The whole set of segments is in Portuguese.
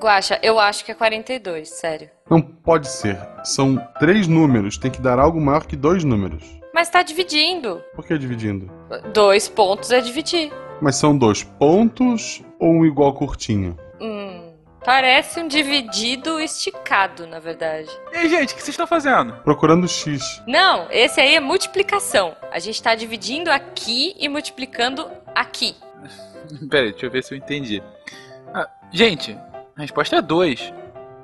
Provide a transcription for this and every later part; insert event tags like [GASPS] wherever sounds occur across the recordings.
Guaxa, eu acho que é 42, sério. Não pode ser. São três números, tem que dar algo maior que dois números. Mas tá dividindo. Por que dividindo? Dois pontos é dividir. Mas são dois pontos ou um igual curtinho? Hum, parece um dividido esticado, na verdade. Ei, gente, o que vocês estão fazendo? Procurando X. Não, esse aí é multiplicação. A gente tá dividindo aqui e multiplicando aqui. [LAUGHS] Peraí, deixa eu ver se eu entendi. Ah, gente, a resposta é 2.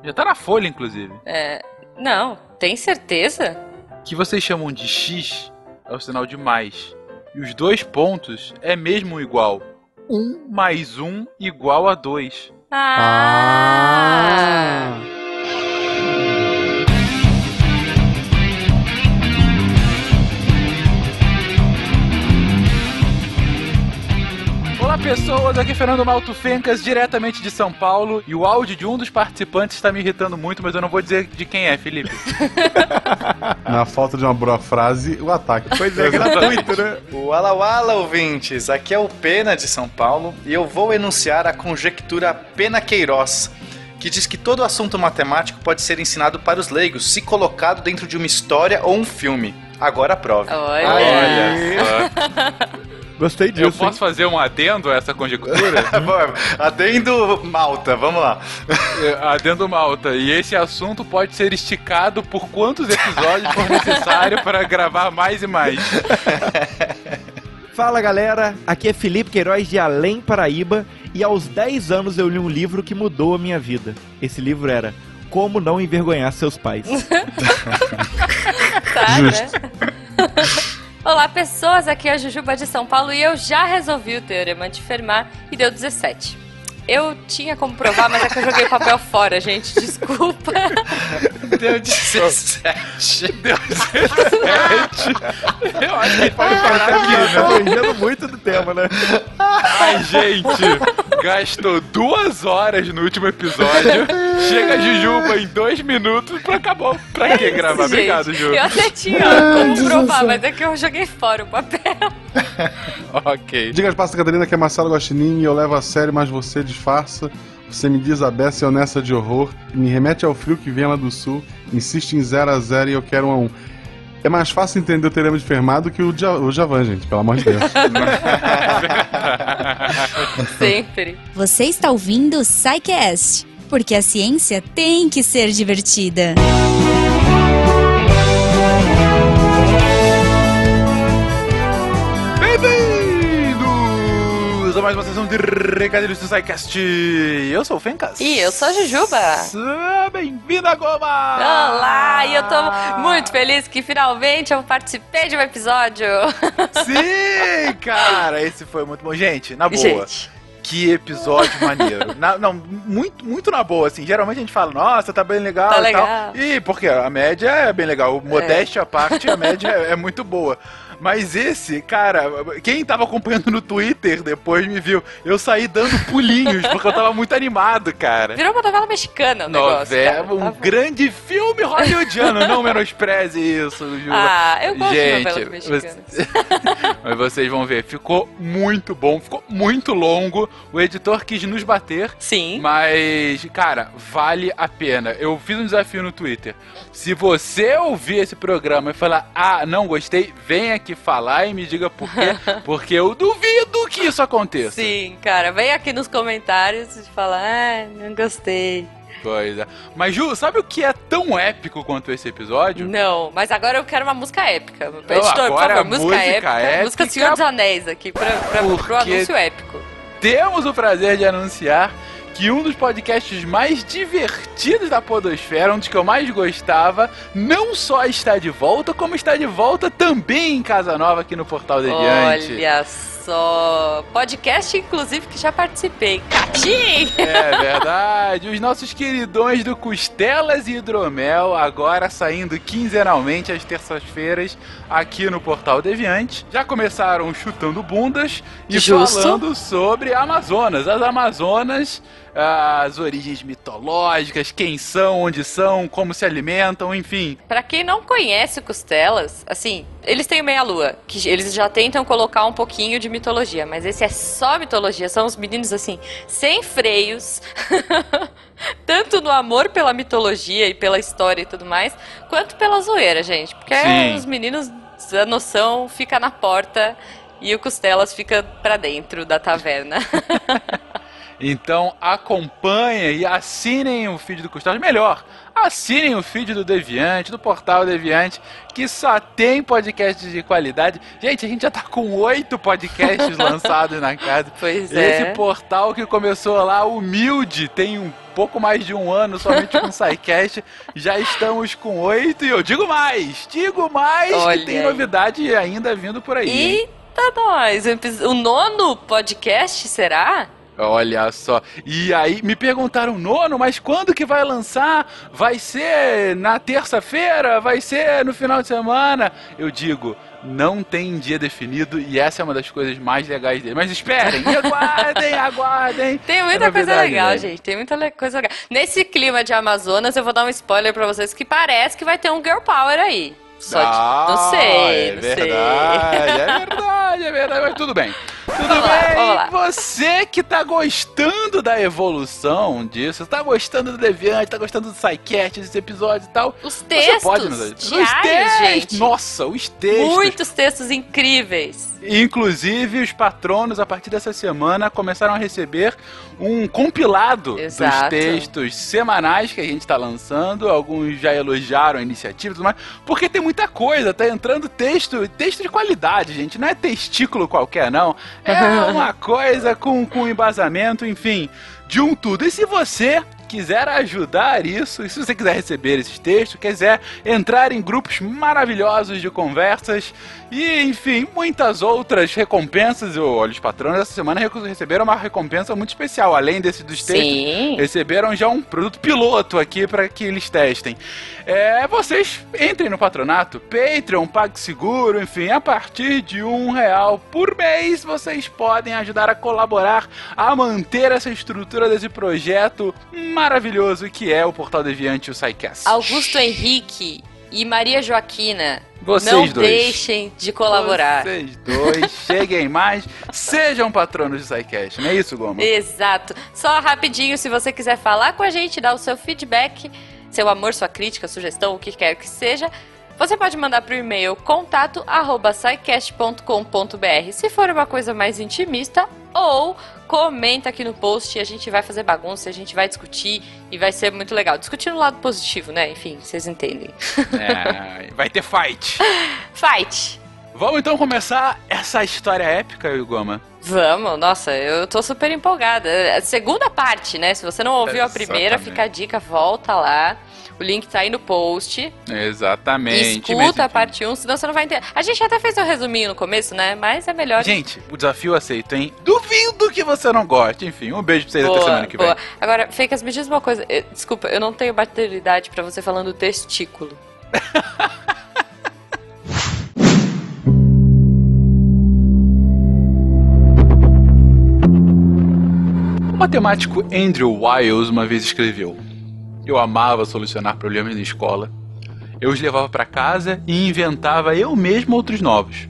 Já tá na folha, inclusive. É. Não, tem certeza? que vocês chamam de X é o sinal de mais. E os dois pontos é mesmo igual. 1 mais 1 igual a 2. Ah! Olá pessoas, aqui é Fernando Malto Fencas, diretamente de São Paulo. E o áudio de um dos participantes está me irritando muito, mas eu não vou dizer de quem é, Felipe. [LAUGHS] Na falta de uma boa frase, o ataque. Pois é, gratuito, né? Wala Wala, ouvintes! Aqui é o Pena de São Paulo e eu vou enunciar a conjectura Pena Queiroz, que diz que todo assunto matemático pode ser ensinado para os leigos se colocado dentro de uma história ou um filme. Agora prove. Olha. Olha só. Gostei disso. Eu posso fazer um adendo a essa conjectura? [LAUGHS] Adendo Malta, vamos lá. É, adendo Malta. E esse assunto pode ser esticado por quantos episódios for necessário para gravar mais e mais. Fala galera, aqui é Felipe Queiroz de Além Paraíba e aos 10 anos eu li um livro que mudou a minha vida. Esse livro era Como Não Envergonhar Seus Pais. [LAUGHS] Tá, Justo. né? [LAUGHS] Olá, pessoas. Aqui é a Jujuba de São Paulo e eu já resolvi o teorema de Fermat e deu 17. Eu tinha como provar, mas é que eu joguei o papel fora, gente. Desculpa. [LAUGHS] Deu 17. Deu 17. Eu acho que pode parar aqui, né? Tá fugindo muito do tema, né? Ai, gente, gastou duas horas no último episódio. Chega a Jujuba em dois minutos pra acabou. Pra que gravar? Gente, Obrigado, Ju. Eu até tinha como provar, mas é que eu joguei fora o papel. [LAUGHS] Ok. Diga as passas, Catarina, que é Marcelo Guaxinim e eu levo a sério, mas você disfarça. Você me diz a beça e honesta de horror, me remete ao frio que vem lá do sul, insiste em 0 a 0 e eu quero um a 1. É mais fácil entender o teorema de Fermat do que o, Ja- o Javan, gente, pelo amor de Deus. [LAUGHS] Sempre. Você está ouvindo o SciCast, porque a ciência tem que ser divertida. Bem-vindos mais uma sessão de Recadilhos do SciCast. Eu sou o Fencas. E eu sou a Jujuba. Bem-vinda, Goma! Olá, e eu tô muito feliz que finalmente eu participei de um episódio. [LAUGHS] Sim, cara, esse foi muito bom. Gente, na boa. Gente, Que episódio maneiro. Na- não, muito, muito na boa, assim. Geralmente a gente fala, nossa, tá bem legal Tá e legal. tal. E porque a média é bem legal. Modéstia à parte, a média é, é muito boa. Mas esse, cara, quem tava acompanhando no Twitter depois me viu. Eu saí dando pulinhos, [LAUGHS] porque eu tava muito animado, cara. virou uma novela mexicana o negócio. Novela, um Tava- grande filme hollywoodiano. Não menospreze isso, Ju. [LAUGHS] Ah, eu gosto de Gente, novelas mexicanas. você- [LAUGHS] Mas vocês vão ver, ficou muito bom, ficou muito longo. O editor quis nos bater, Sim. mas, cara, vale a pena. Eu fiz um desafio no Twitter. Se você ouvir esse programa e falar, ah, não gostei, vem aqui falar e me diga por quê. [LAUGHS] Porque eu duvido que isso aconteça. Sim, cara, vem aqui nos comentários e fala, ah, não gostei. Pois é. Mas, Ju, sabe o que é tão épico quanto esse episódio? Não, mas agora eu quero uma música épica. Editor, por Então, agora favor, a música, música épica, épica- Música Senhor dos Anéis aqui, pra, pra, pro anúncio épico. temos o prazer de anunciar que um dos podcasts mais divertidos da Podosfera, um dos que eu mais gostava, não só está de volta, como está de volta também em Casa Nova aqui no Portal Deviante. Olha só. Podcast, inclusive, que já participei. Catim! É verdade. Os nossos queridões do Costelas e Hidromel, agora saindo quinzenalmente às terças-feiras aqui no Portal Deviante. Já começaram chutando bundas e Justo. falando sobre Amazonas. As Amazonas as origens mitológicas, quem são, onde são, como se alimentam, enfim. Pra quem não conhece o Costelas, assim, eles têm meia lua, que eles já tentam colocar um pouquinho de mitologia, mas esse é só mitologia, são os meninos assim, sem freios. [LAUGHS] Tanto no amor pela mitologia e pela história e tudo mais, quanto pela zoeira, gente. Porque Sim. os meninos, a noção fica na porta e o Costelas fica pra dentro da taverna. [LAUGHS] Então acompanhem e assinem o feed do Costelas. Melhor, assinem o feed do Deviante, do portal Deviante, que só tem podcasts de qualidade. Gente, a gente já tá com oito podcasts [LAUGHS] lançados na casa. Pois é. Esse portal que começou lá humilde, tem um pouco mais de um ano somente com o SciCast, [LAUGHS] já estamos com oito e eu digo mais, digo mais Olha que tem aí. novidade ainda vindo por aí. Eita, nós! O nono podcast será? Olha só. E aí, me perguntaram, nono, mas quando que vai lançar? Vai ser na terça-feira? Vai ser no final de semana? Eu digo, não tem dia definido e essa é uma das coisas mais legais dele. Mas esperem, [LAUGHS] aguardem, aguardem. Tem muita É coisa novidade, legal, né? gente. Tem muita coisa legal. Nesse clima de Amazonas, eu vou dar um spoiler pra vocês que parece que vai ter um Girl Power aí. Só de- Ah, não sei, é não verdade, sei. é [LAUGHS] verdade, é verdade, mas tudo bem. Tudo Vamos lá, bem, vamos lá. você que tá gostando da evolução disso, tá gostando do Deviante, tá gostando do SciCast, desses episódios e tal, Os você textos pode nos diários, Os textos, gente. Nossa, os textos. Muitos textos incríveis. Inclusive, os patronos, a partir dessa semana, começaram a receber um compilado Exato. dos textos semanais que a gente está lançando. Alguns já elogiaram a iniciativa e tudo mais, porque tem muita coisa, tá entrando texto, texto de qualidade, gente. Não é testículo qualquer, não. É uma coisa com, com embasamento, enfim, de um tudo. E se você quiser ajudar isso, e se você quiser receber esses textos, quiser entrar em grupos maravilhosos de conversas e, enfim, muitas outras recompensas, eu olho os patronos essa semana receberam uma recompensa muito especial, além desse dos textos. Receberam já um produto piloto aqui para que eles testem. É, vocês entrem no patronato, Patreon, PagSeguro, enfim, a partir de um real por mês vocês podem ajudar a colaborar a manter essa estrutura desse projeto maravilhoso que é o Portal Deviante e o SciCast. Augusto Henrique e Maria Joaquina, Vocês não dois. deixem de colaborar. Vocês dois, cheguem mais, sejam patronos do SciCast, não é isso, Goma? Exato. Só rapidinho, se você quiser falar com a gente, dar o seu feedback, seu amor, sua crítica, sugestão, o que quer que seja, você pode mandar para o e-mail contato arroba scicast.com.br se for uma coisa mais intimista ou comenta aqui no post e a gente vai fazer bagunça, a gente vai discutir e vai ser muito legal. Discutir no lado positivo, né? Enfim, vocês entendem. É, vai ter fight. [LAUGHS] Fight! Vamos então começar essa história épica, Goma. Vamos, nossa, eu tô super empolgada. A segunda parte, né? Se você não ouviu a primeira, fica a dica, volta lá. O link tá aí no post. Exatamente. Escuta a parte 1, senão você não vai entender. A gente até fez um resuminho no começo, né? Mas é melhor. Gente, o desafio aceito, hein? Duvido que você não goste. Enfim, um beijo pra vocês até semana que vem. boa. Agora, Fencas, me diz uma coisa. Eh, Desculpa, eu não tenho bateridade pra você falando testículo. [LAUGHS] O matemático Andrew Wiles uma vez escreveu: Eu amava solucionar problemas na escola. Eu os levava para casa e inventava eu mesmo outros novos.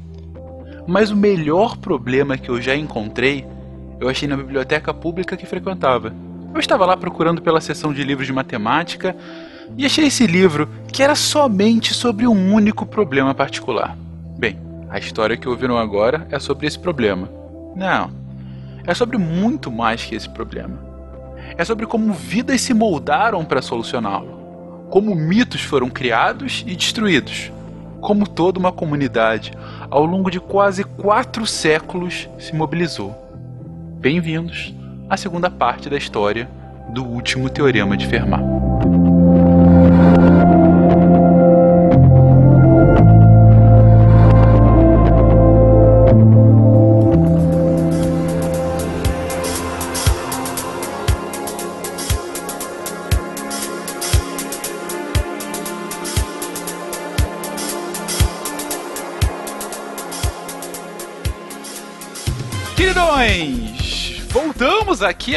Mas o melhor problema que eu já encontrei, eu achei na biblioteca pública que frequentava. Eu estava lá procurando pela seção de livros de matemática e achei esse livro que era somente sobre um único problema particular. Bem, a história que ouviram agora é sobre esse problema. Não, é sobre muito mais que esse problema. É sobre como vidas se moldaram para solucioná-lo, como mitos foram criados e destruídos, como toda uma comunidade, ao longo de quase quatro séculos, se mobilizou. Bem-vindos à segunda parte da história do último teorema de Fermat.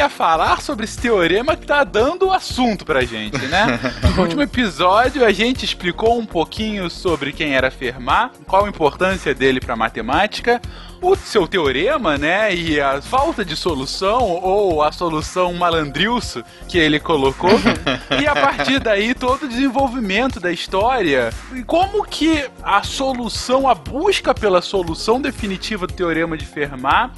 Voltamos aqui a falar sobre esse teorema que tá dando o assunto pra gente, né? [LAUGHS] No último episódio a gente explicou um pouquinho sobre quem era Fermat, qual a importância dele pra matemática, o seu teorema, né, e a falta de solução, ou a solução malandrilso que ele colocou, [LAUGHS] e a partir daí todo o desenvolvimento da história, e como que a solução, a busca pela solução definitiva do teorema de Fermat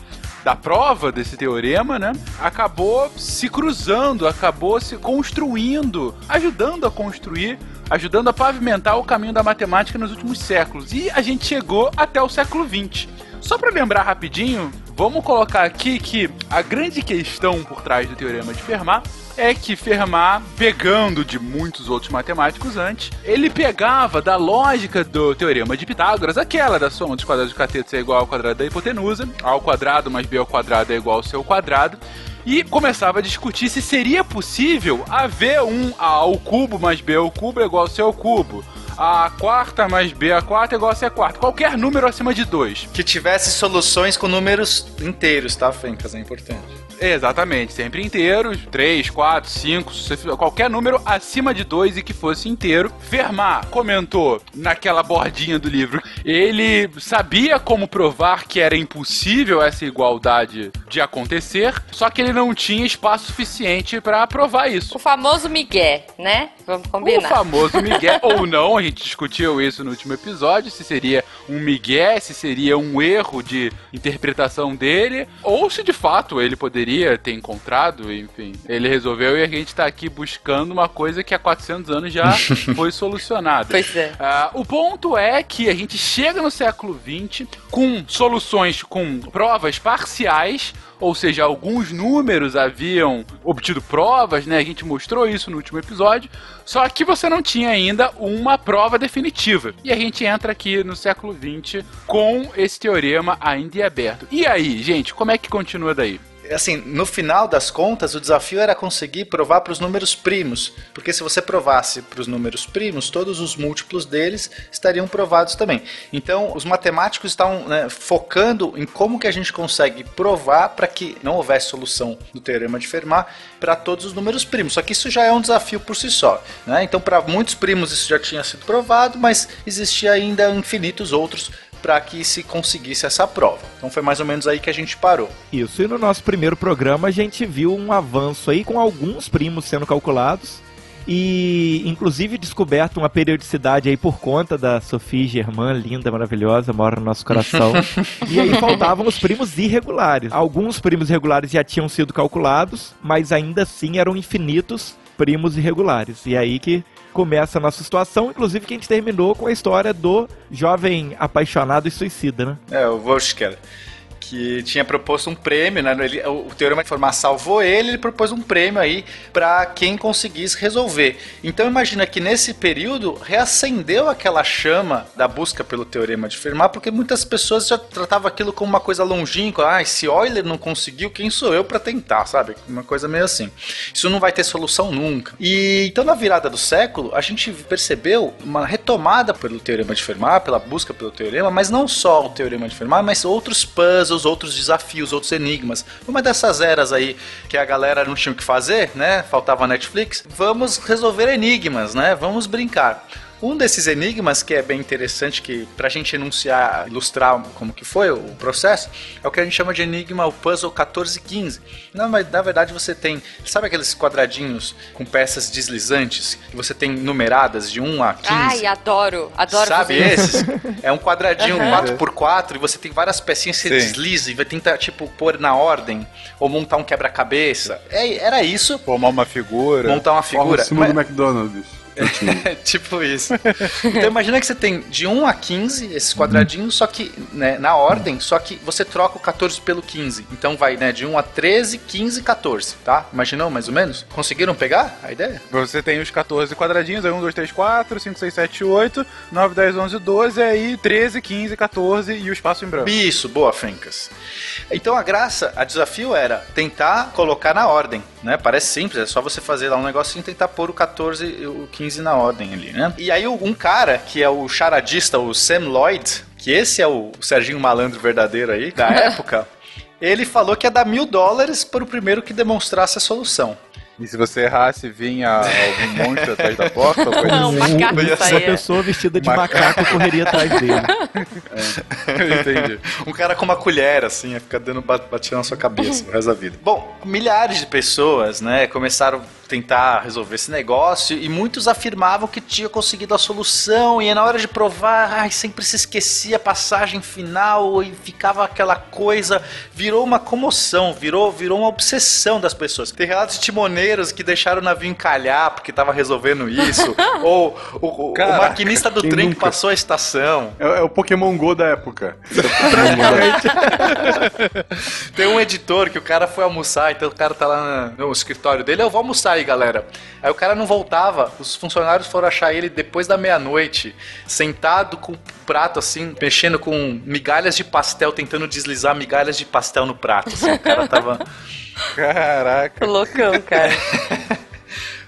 da prova desse teorema, né? Acabou se cruzando, acabou se construindo, ajudando a construir, ajudando a pavimentar o caminho da matemática nos últimos séculos. E a gente chegou até o século XX. Só para lembrar rapidinho, vamos colocar aqui que a grande questão por trás do teorema de Fermat é que Fermat, pegando de muitos outros matemáticos antes, ele pegava da lógica do teorema de Pitágoras, aquela da soma dos quadrados de catetos é igual ao quadrado da hipotenusa, A ao quadrado mais b ao quadrado é igual ao seu quadrado, e começava a discutir se seria possível haver um A ao cubo mais B ao cubo é igual ao ao cubo. A quarta mais B a quarta é igual a C a quarta. Qualquer número acima de 2. Que tivesse soluções com números inteiros, tá, Fencas? É importante. Exatamente, sempre inteiros, 3, 4, 5, qualquer número acima de 2 e que fosse inteiro. Fermat comentou naquela bordinha do livro, ele sabia como provar que era impossível essa igualdade de acontecer, só que ele não tinha espaço suficiente para provar isso. O famoso Miguel, né? Vamos combinar. O famoso Miguel, [LAUGHS] ou não, a gente discutiu isso no último episódio, se seria um Miguel, se seria um erro de interpretação dele, ou se de fato ele poderia ter encontrado, enfim. Ele resolveu e a gente tá aqui buscando uma coisa que há 400 anos já [LAUGHS] foi solucionada. Pois é. Uh, o ponto é que a gente chega no século XX com soluções, com provas parciais ou seja, alguns números haviam obtido provas, né? A gente mostrou isso no último episódio, só que você não tinha ainda uma prova definitiva. E a gente entra aqui no século XX com esse teorema ainda em aberto. E aí, gente, como é que continua daí? Assim, no final das contas, o desafio era conseguir provar para os números primos, porque se você provasse para os números primos, todos os múltiplos deles estariam provados também. Então, os matemáticos estavam né, focando em como que a gente consegue provar para que não houvesse solução do teorema de Fermat para todos os números primos. Só que isso já é um desafio por si só. Né? Então, para muitos primos isso já tinha sido provado, mas existia ainda infinitos outros para que se conseguisse essa prova. Então foi mais ou menos aí que a gente parou. Isso, e no nosso primeiro programa a gente viu um avanço aí com alguns primos sendo calculados e inclusive descoberto uma periodicidade aí por conta da Sophie Germain, linda, maravilhosa, mora no nosso coração. [LAUGHS] e aí faltavam os primos irregulares. Alguns primos irregulares já tinham sido calculados, mas ainda assim eram infinitos primos irregulares. E aí que começa a nossa situação, inclusive que a gente terminou com a história do jovem apaixonado e suicida, né? É, o Volsker que tinha proposto um prêmio, né? Ele, o, o Teorema de Fermat salvou ele, ele propôs um prêmio aí para quem conseguisse resolver. Então imagina que nesse período reacendeu aquela chama da busca pelo Teorema de Fermat, porque muitas pessoas já tratavam aquilo como uma coisa longínqua. Ah, se Euler não conseguiu, quem sou eu para tentar, sabe? Uma coisa meio assim. Isso não vai ter solução nunca. E então na virada do século, a gente percebeu uma retomada pelo Teorema de Fermat, pela busca pelo Teorema, mas não só o Teorema de Fermat, mas outros puzzles, outros desafios, outros enigmas. Uma dessas eras aí que a galera não tinha o que fazer, né? Faltava Netflix. Vamos resolver enigmas, né? Vamos brincar. Um desses enigmas que é bem interessante, que pra gente enunciar, ilustrar como que foi o processo, é o que a gente chama de enigma, o puzzle 1415. Não, mas na verdade você tem, sabe aqueles quadradinhos com peças deslizantes, que você tem numeradas de 1 a 15? Ai, adoro, adoro Sabe fazer esses? É um quadradinho Uhum. 4x4 e você tem várias pecinhas que você Sim. desliza e vai tentar, tipo, pôr na ordem, ou montar um quebra-cabeça. É, era isso, Formar uma figura. montar uma Forma figura. o símbolo Mas- do McDonald's. [LAUGHS] é tipo isso. Então imagina que você tem de 1 a 15 esses quadradinhos, só que né, na ordem, só que você troca o 14 pelo 15. Então vai né, de 1 a 13, 15, 14, tá? Imaginou mais ou menos? Conseguiram pegar a ideia? Você tem os 14 quadradinhos, aí 1, 2, 3, 4, 5, 6, 7, 8, 9, 10, 11, 12, aí 13, 15, 14 e o espaço em branco. Isso, boa, Fencas. Então a graça, a desafio era tentar colocar na ordem, né? Parece simples, é só você fazer lá um negocinho e tentar pôr o 14 e o 15 na ordem ali, né? E aí um cara, que é o charadista, o Sam Lloyd, que esse é o Serginho Malandro verdadeiro aí, da [LAUGHS] época, ele falou que ia dar mil dólares para o primeiro que demonstrasse a solução. E se você errasse, vinha algum monstro atrás da porta? [LAUGHS] Ou coisa Não, assim? macaco Uma pessoa vestida de Macaco. macaco correria atrás dele. [LAUGHS] Entendi. Um cara com uma colher, assim, ia ficar dando ba- batida na sua cabeça o resto da vida. Bom, milhares de pessoas, né, começaram tentar resolver esse negócio e muitos afirmavam que tinha conseguido a solução e na hora de provar, ai, sempre se esquecia a passagem final e ficava aquela coisa, virou uma comoção, virou, virou uma obsessão das pessoas. Tem relatos de timoneiros que deixaram o navio encalhar porque tava resolvendo isso, [LAUGHS] ou o, o- o Caraca, maquinista do trem que nunca? passou a estação. É, é o Pokémon Go da época. [LAUGHS] Tem um editor que o cara foi almoçar, então o cara tá lá na- no escritório dele, eu vou almoçar aí, galera. Aí o cara não voltava, os funcionários foram achar ele depois da meia-noite, sentado com o prato assim, mexendo com migalhas de pastel, tentando deslizar migalhas de pastel no prato. assim. o cara tava. [LAUGHS] Caraca. Loucão, cara. [LAUGHS]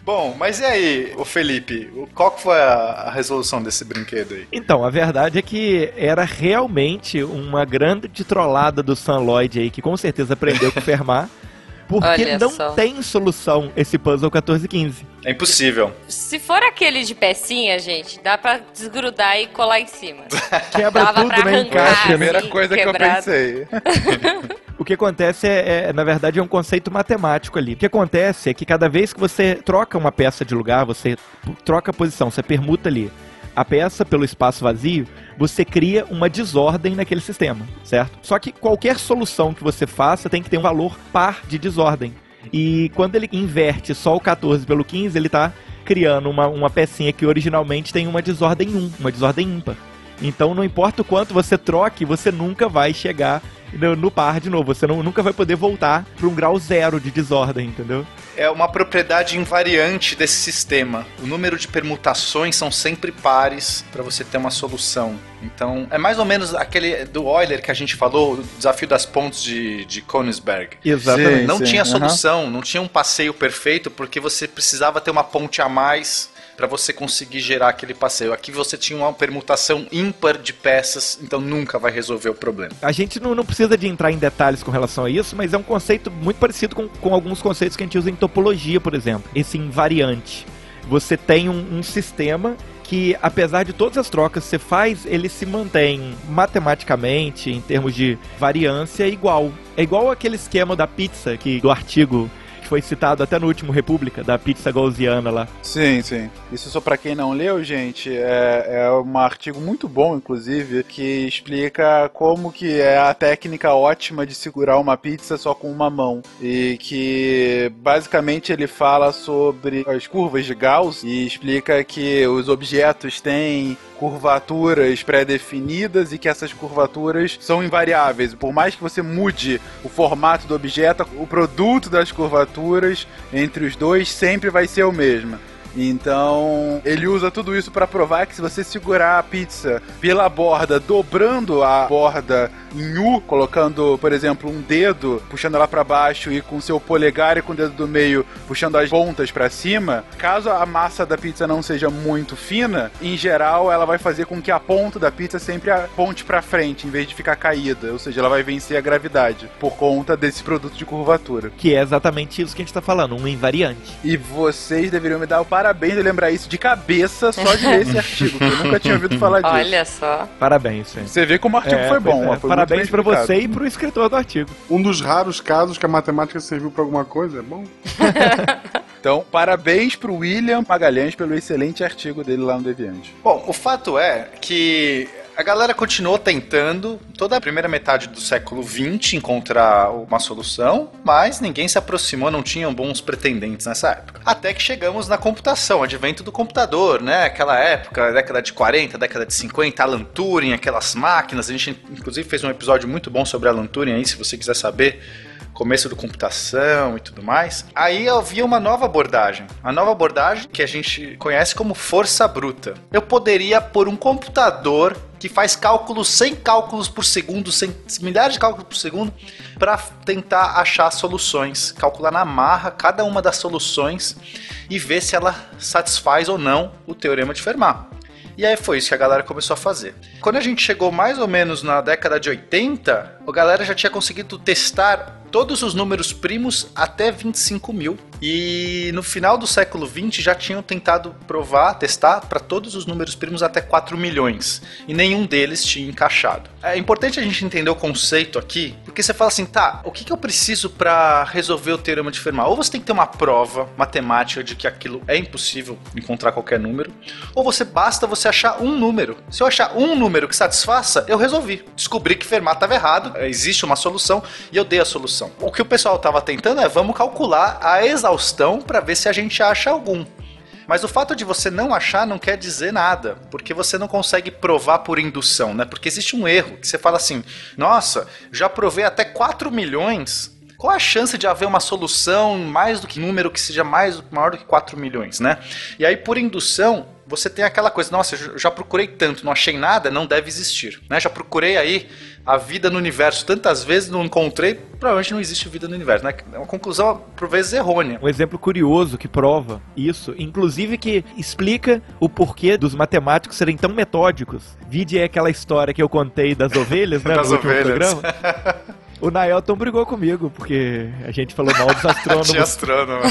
Bom, mas e aí, o Felipe, o- qual que foi a, a resolução desse brinquedo aí? Então, a verdade é que era realmente uma grande trollada do Sam Lloyd aí, que com certeza aprendeu com o Fermat, [LAUGHS] porque Olha não só. tem solução esse puzzle 1415. É impossível. Se for aquele de pecinha, gente, dá pra desgrudar e colar em cima. [LAUGHS] Quebra Dava tudo, né? Foi a. Encaixa. primeira assim, coisa que eu quebrado. pensei. [LAUGHS] O que acontece é, é, na verdade, é um conceito matemático ali. O que acontece é que cada vez que você troca uma peça de lugar, você troca a posição, você permuta ali a peça pelo espaço vazio, você cria uma desordem naquele sistema, certo? Só que qualquer solução que você faça tem que ter um valor par de desordem. E quando ele inverte só o 14 pelo 15, ele está criando uma, uma pecinha que originalmente tem uma desordem 1, uma desordem ímpar. Então não importa o quanto você troque, você nunca vai chegar no, no par de novo. Você não- nunca vai poder voltar para um grau zero de desordem, entendeu? É uma propriedade invariante desse sistema. O número de permutações são sempre pares para você ter uma solução. Então, é mais ou menos aquele do Euler que a gente falou, o desafio das pontes de, de Königsberg. Exatamente. Sim, não sim, tinha solução, não tinha um passeio perfeito, porque você precisava ter uma ponte a mais para você conseguir gerar aquele passeio. Aqui você tinha uma permutação ímpar de peças, então nunca vai resolver o problema. A gente não, não precisa de entrar em detalhes com relação a isso, mas é um conceito muito parecido com, com alguns conceitos que a gente usa em topologia, por exemplo. Esse invariante. Você tem um, um sistema que, apesar de todas as trocas que você faz, ele se mantém matematicamente, em termos de variância, igual. É igual aquele esquema da pizza que do artigo que foi citado até no último República, da pizza gaussiana lá. Sim, sim. Isso só pra quem não leu, gente, é, é um artigo muito bom, inclusive, que explica como que é a técnica ótima de segurar uma pizza só com uma mão. E que basicamente ele fala sobre as curvas de Gauss e explica que os objetos têm curvaturas pré-definidas e que essas curvaturas são invariáveis. Por mais que você mude o formato do objeto, o produto das curvaturas entre os dois sempre vai ser o mesmo. Então, ele usa tudo isso para provar que se você segurar a pizza pela borda, dobrando a borda em U, colocando, por exemplo, um dedo, puxando ela para baixo e com seu polegar e com o dedo do meio puxando as pontas para cima, caso a massa da pizza não seja muito fina, em geral ela vai fazer com que a ponta da pizza sempre aponte para frente em vez de ficar caída, ou seja, ela vai vencer a gravidade por conta desse produto de curvatura. Que é exatamente isso que a gente tá falando, um invariante. E vocês deveriam me dar o parabéns de lembrar isso de cabeça só de ler esse [LAUGHS] artigo, que eu nunca tinha ouvido falar disso. Olha só. Parabéns, gente. Você vê como o artigo É, foi bom. é. foi Parabéns explicado. você e pro escritor do artigo. Um dos raros casos que a matemática serviu pra alguma coisa, é bom? [LAUGHS] Então, parabéns pro William Magalhães pelo excelente artigo dele lá no Deviante. Bom, o fato é que a galera continuou tentando toda a primeira metade do século XX encontrar uma solução, mas ninguém se aproximou, não tinham bons pretendentes nessa época. Até que chegamos na computação, advento do computador, né? Aquela época, década de 40, década de 50, Alan Turing, aquelas máquinas. A gente inclusive fez um episódio muito bom sobre Alan Turing aí, se você quiser saber começo do computação e tudo mais. Aí havia uma nova abordagem. A nova abordagem que a gente conhece como força bruta. Eu poderia pôr um computador que faz cálculos, 100 cálculos por segundo, 100, milhares de cálculos por segundo, para tentar achar soluções, calcular na marra cada uma das soluções e ver se ela satisfaz ou não o teorema de Fermat. E aí foi isso que a galera começou a fazer. Quando a gente chegou mais ou menos na década de 80, a galera já tinha conseguido testar todos os números primos até 25 mil. E no final do século 20 já tinham tentado provar, testar para todos os números primos até 4 milhões. E nenhum deles tinha encaixado. É importante a gente entender o conceito aqui, porque você fala assim, tá, o que, que eu preciso para resolver o teorema de Fermat? Ou você tem que ter uma prova matemática de que aquilo é impossível encontrar qualquer número, ou você basta você achar um número. Se eu achar um número que satisfaça, eu resolvi. Descobri que Fermat estava errado, existe uma solução e eu dei a solução. O que o pessoal estava tentando é vamos calcular a exaustão para ver se a gente acha algum. Mas o fato de você não achar não quer dizer nada, porque você não consegue provar por indução, né? Porque existe um erro, que você fala assim: "Nossa, já provei até 4 milhões". Qual a chance de haver uma solução mais do que número que seja mais maior do que 4 milhões, né? E aí por indução, você tem aquela coisa, nossa, já procurei tanto, não achei nada, não deve existir, né? Já procurei aí a vida no universo tantas vezes, não encontrei, provavelmente não existe vida no universo, né? É uma conclusão, por vezes, errônea. Um exemplo curioso que prova isso, inclusive que explica o porquê dos matemáticos serem tão metódicos. Vide é aquela história que eu contei das ovelhas, né? [LAUGHS] Das no ovelhas. programa. [LAUGHS] O Naelton brigou comigo, porque a gente falou mal dos [LAUGHS] astrônomos. astrônomo.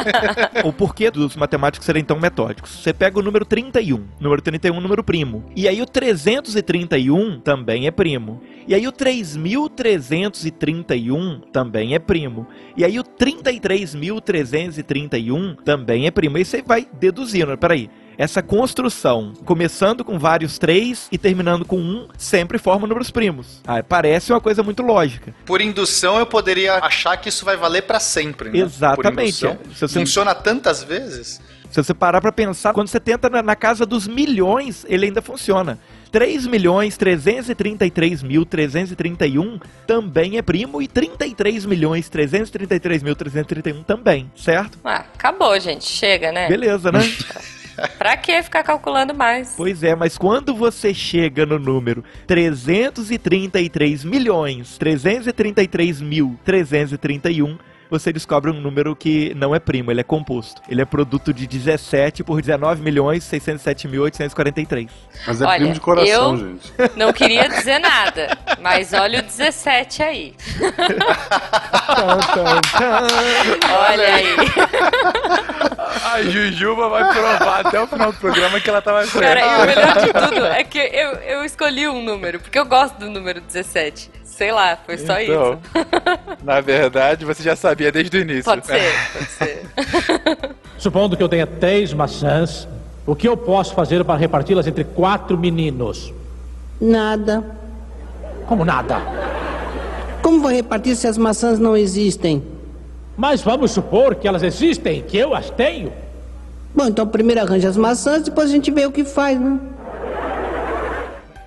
[LAUGHS] o porquê dos matemáticos serem tão metódicos. Você pega o número 31, número 31 é um número primo. E aí o 331 também é primo. E aí o 3331 também é primo. E aí o 33.331 também é primo. E você vai deduzindo, peraí. Essa construção, começando com vários 3 e terminando com 1, sempre forma números primos. Ah, parece uma coisa muito lógica. Por indução, eu poderia achar que isso vai valer para sempre. Né? Exatamente. Se você- Funciona tantas vezes. Se você parar pra pensar, quando você tenta na, na casa dos milhões, ele ainda funciona. 3 milhões 333 mil 331 também é primo e 33 milhões 333 mil 331 também, certo? Ah, acabou, gente. Chega, né? Beleza, né? [LAUGHS] Pra que ficar calculando mais? pois é, mas quando você chega no número 333 milhões 333 mil 331 você descobre um número que não é primo, ele é composto. Ele é produto de 17 por 19 milhões 607 mil 843. Mas é Olha, primo de coração, eu- gente. Não queria dizer nada, mas olha o 17 aí. Olha aí. A Jujuba vai provar até o final do programa que ela tava certa. Cara, e o melhor de tudo é que eu, eu escolhi um número, porque eu gosto do número 17. Sei lá, foi só Então, isso. [LAUGHS] Na verdade, você já sabia desde o início. Pode ser, pode ser. [LAUGHS] Supondo que eu tenha três maçãs, o que eu posso fazer para reparti-las entre quatro meninos? Nada. Como nada. Como vou repartir se as maçãs não existem? Mas vamos supor que elas existem, que eu as tenho. Bom, então primeiro arranja as maçãs, depois a gente vê o que faz, né?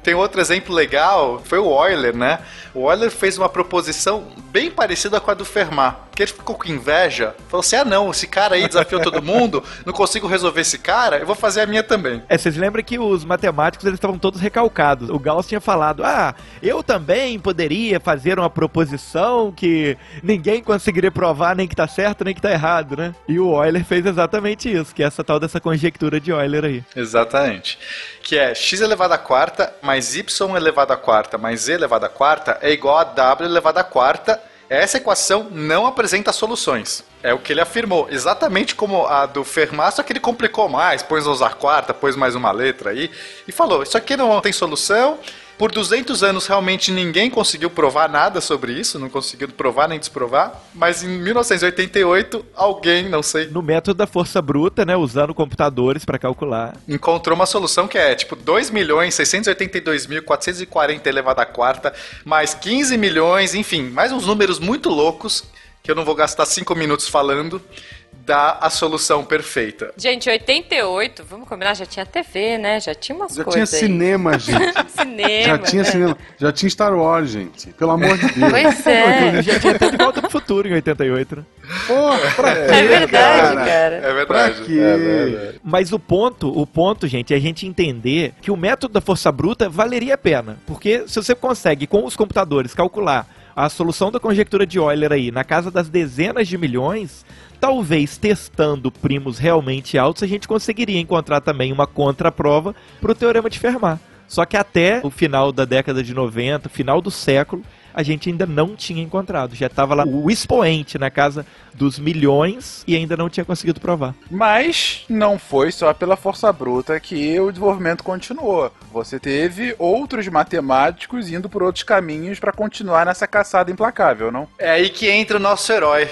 Tem outro exemplo legal, foi o Euler, né? O Euler fez uma proposição bem parecida com a do Fermat. Porque ele ficou com inveja, falou assim: ah, não, esse cara aí desafiou todo mundo, não consigo resolver esse cara, eu vou fazer a minha também. É, vocês lembram que os matemáticos eles estavam todos recalcados. O Gauss tinha falado: "Ah, eu também poderia fazer uma proposição que ninguém conseguiria provar nem que tá certo nem que tá errado, né?" E o Euler fez exatamente isso, que é essa tal dessa conjectura de Euler aí. Exatamente. Que é x elevado à quarta mais y elevado à quarta mais z elevado à quarta é igual a w elevado à quarta. Essa equação não apresenta soluções. É o que ele afirmou. Exatamente como a do Fermat, só que ele complicou mais, pôs usar quarta, pôs mais uma letra aí e falou: Isso aqui não tem solução. Por 200 anos, realmente ninguém conseguiu provar nada sobre isso, não conseguiu provar nem desprovar. Mas em 1988, alguém, não sei, No método da força bruta, né, usando computadores para calcular. encontrou uma solução que é tipo 2.682.440 elevado à quarta, mais 15 milhões, enfim, mais uns números muito loucos, que eu não vou gastar 5 minutos falando, dá a solução perfeita. Gente, 88, vamos combinar, já tinha TV, né? Já tinha umas Já tinha coisas aí. cinema, [LAUGHS] gente. Cinema. Já tinha né? cinema. Já tinha Star Wars, gente. Pelo amor de Deus. Pois é. Já tinha até de volta pro futuro em 88, né? Porra, pra quê, É verdade, cara. É Pra verdade. quê? É verdade. Mas o ponto, o ponto, gente, é a gente entender que o método da força bruta valeria a pena. Porque se você consegue, com os computadores, calcular a solução da conjectura de Euler aí, na casa das dezenas de milhões, talvez testando primos realmente altos, a gente conseguiria encontrar também uma contraprova para o teorema de Fermat. Só que até o final da década de 90, final do século, a gente ainda não tinha encontrado. Já estava lá o expoente na casa dos milhões e ainda não tinha conseguido provar. Mas não foi só pela força bruta que o desenvolvimento continuou. Você teve outros matemáticos indo por outros caminhos para continuar nessa caçada implacável, não? É aí que entra o nosso herói.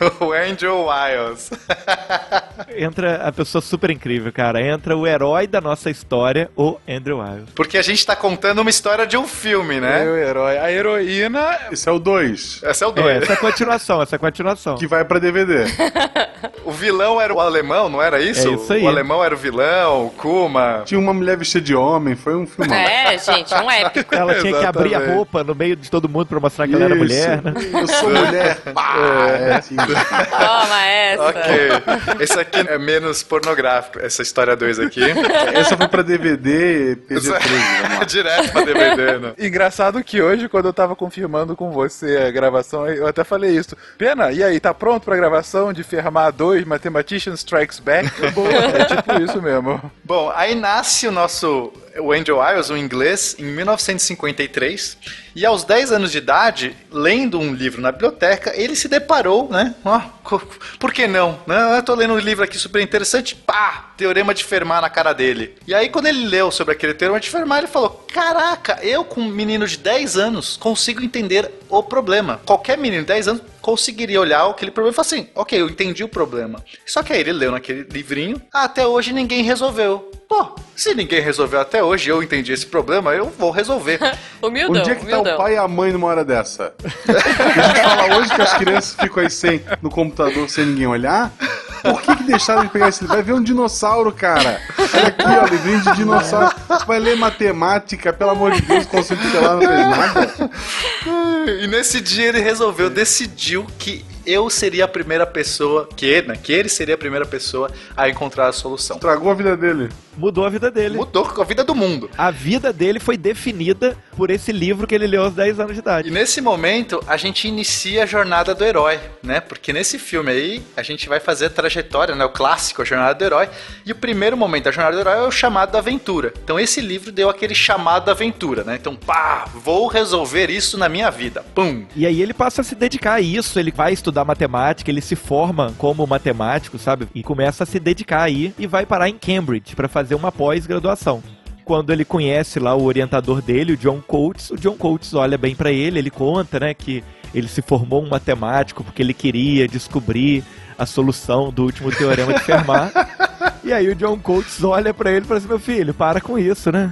[LAUGHS] O Andrew Wiles. [LAUGHS] Entra a pessoa super incrível, cara. Entra o herói da nossa história, o Andrew Wiles. Porque a gente tá contando uma história de um filme, né? É o herói. A heroína. Esse é o 2. Esse é o É, 2. essa é a continuação, essa é a continuação. Que vai pra DVD. [LAUGHS] O vilão era o alemão, não era isso? É isso aí. O alemão era o vilão, o Kuma. Tinha uma mulher vestida de homem, foi um filme. É, gente, um épico. Ela tinha que abrir a roupa no meio de todo mundo pra mostrar que ela era mulher, né? Eu sou mulher. [LAUGHS] Pá, é, assim. Toma essa. Ok. Esse aqui é menos pornográfico, essa história 2 aqui. Essa foi pra DVD PG-13. vamos lá. Direto pra DVD, né? Engraçado que hoje, quando eu tava confirmando com você a gravação, eu até falei isso. Pena, e aí, tá pronto pra gravação de Fermat 2, Mathematician Strikes Back? [LAUGHS] é tipo isso mesmo. Bom, aí nasce o nosso o Andrew Wiles, o inglês, em 1953. E aos 10 anos de idade, lendo um livro na biblioteca, ele se deparou, né? Co- por que não? Né? Eu tô lendo um livro aqui super interessante, pá! Teorema de Fermat na cara dele. E aí, quando ele leu sobre aquele teorema de Fermat, ele falou: Caraca, eu, com um menino de 10 anos, consigo entender o problema. Qualquer menino de 10 anos conseguiria olhar aquele problema e falar assim: Ok, eu entendi o problema. Só que aí ele leu naquele livrinho, "Ah, até hoje ninguém resolveu. Pô, se ninguém resolveu até hoje, eu entendi esse problema, eu vou resolver. [LAUGHS] Humildão, Onde é que tá humildão. o pai e a mãe numa hora dessa? [LAUGHS] a gente fala hoje que as crianças ficam aí sem, no computador sem ninguém olhar. Por que, que deixaram de pegar esse livro? Vai ver um dinossauro, cara. Olha aqui, ó, livrinho de dinossauro. Vai ler matemática, pelo amor de Deus, conceito tutelar não fez nada. E nesse dia ele resolveu, decidiu que eu seria a primeira pessoa, que ele, né, que ele seria a primeira pessoa a encontrar a solução. Tragou a vida dele. Mudou a vida dele. Mudou com a vida do mundo. A vida dele foi definida por esse livro que ele leu aos 10 anos de E idade. nesse momento a gente inicia a jornada do herói, né? Porque nesse filme aí a gente vai fazer a trajetória, né? O clássico, a jornada do herói. E o primeiro momento da jornada do herói é o chamado da aventura. Então esse livro deu aquele chamado da aventura, né? Então, pá, vou resolver isso na minha vida. Pum. E aí ele passa a se dedicar a isso, ele vai estudar matemática, ele se forma como matemático, sabe? E começa a se dedicar aí e vai parar em Cambridge para fazer uma pós-graduação. Quando ele conhece lá o orientador dele, o John Coates, o John Coates olha bem para ele, ele conta, né, que ele se formou um matemático porque ele queria descobrir a solução do último teorema de Fermat. [LAUGHS] e aí o John Coates olha para ele e fala assim, meu filho, para com isso, né?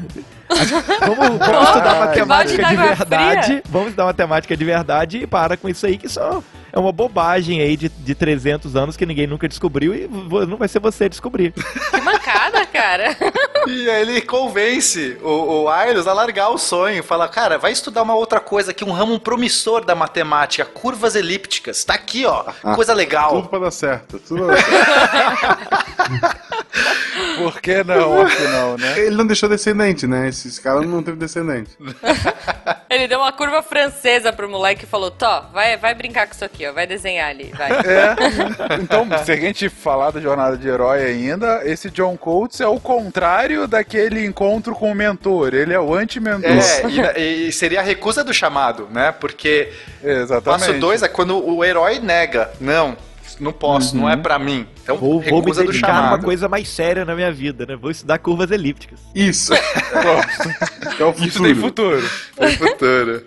Vamos, vamos estudar matemática de verdade. fria. Vamos estudar matemática de verdade e para com isso aí, que só é uma bobagem aí de, de 300 anos que ninguém nunca descobriu e não vai ser você a descobrir. Que mancada, cara. E aí ele convence o, o Ailes a largar o sonho. Fala, cara, vai estudar uma outra coisa aqui, um ramo promissor da matemática, curvas elípticas. Tá aqui, ó. Coisa legal. Tudo pra dar certo. Tudo pra dar certo. [LAUGHS] Por que não, afinal, né? Ele não deixou descendente, né? Esse, esse cara não teve descendente. [LAUGHS] Ele deu uma curva francesa pro moleque e falou: Tó, vai, vai brincar com isso aqui, ó. Vai desenhar ali, vai. É. [LAUGHS] Então, se a gente falar da jornada de herói ainda, esse John Coates é o contrário daquele encontro com o mentor. Ele é o anti-mentor. É, e, e seria a recusa do chamado, né? Porque [LAUGHS] Exatamente. passo dois é quando o herói nega. Não, não posso, não é pra mim. Então, Vou, vou me dedicar numa chamado. coisa mais séria na minha vida, né? Vou estudar curvas elípticas. Isso. Pronto. É [LAUGHS] o Isso tem futuro. futuro. No futuro.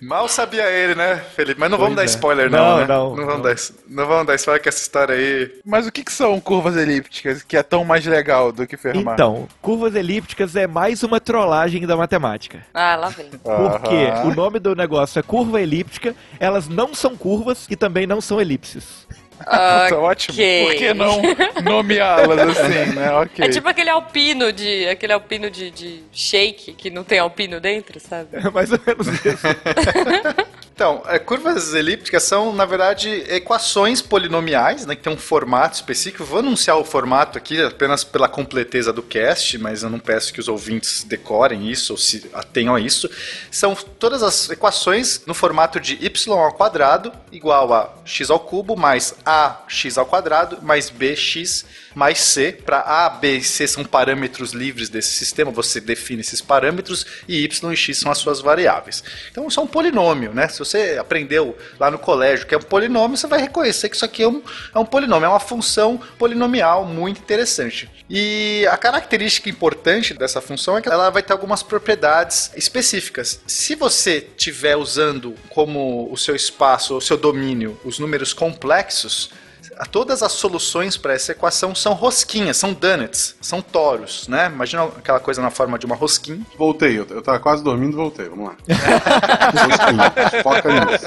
Mal sabia ele, né, Felipe? Mas não vamos dar Pois é. spoiler, não, Não, né? não, vamos não. Dar, não vamos dar spoiler que essa história aí. Mas o que, que são curvas elípticas que é tão mais legal do que Fermat? Então, curvas elípticas é mais uma trollagem da matemática. Ah, lá vem. Porque o nome do negócio é curva elíptica, elas não são curvas e também não são elipses. Tá ótimo. Ok. Por que não nomeá-las assim, né? [LAUGHS] Ok. É tipo aquele alpino de. aquele alpino de, de shake que não tem alpino dentro, sabe? É mais ou menos isso. [LAUGHS] Então, é, curvas elípticas são, na verdade, equações polinomiais, né, que tem um formato específico. Vou anunciar o formato aqui apenas pela completeza do cast, mas eu não peço que os ouvintes decorem isso ou se atenham a isso. São todas as equações no formato de y ao quadrado igual a x ao cubo mais ax ao quadrado mais bx mais c. Para a, b e c são parâmetros livres desse sistema, você define esses parâmetros e y e x são as suas variáveis. Então isso é um polinômio, né? Se você aprendeu lá no colégio que é um polinômio, você vai reconhecer que isso aqui é um, é um polinômio, é uma função polinomial muito interessante. E a característica importante dessa função é que ela vai ter algumas propriedades específicas. Se você estiver usando como o seu espaço, o seu domínio, os números complexos, todas as soluções para essa equação são rosquinhas, são donuts, são toros, né? Imagina aquela coisa na forma de uma rosquinha. Voltei, eu, eu tava quase dormindo, voltei, vamos lá. [LAUGHS] Rosquinha, Foca nisso.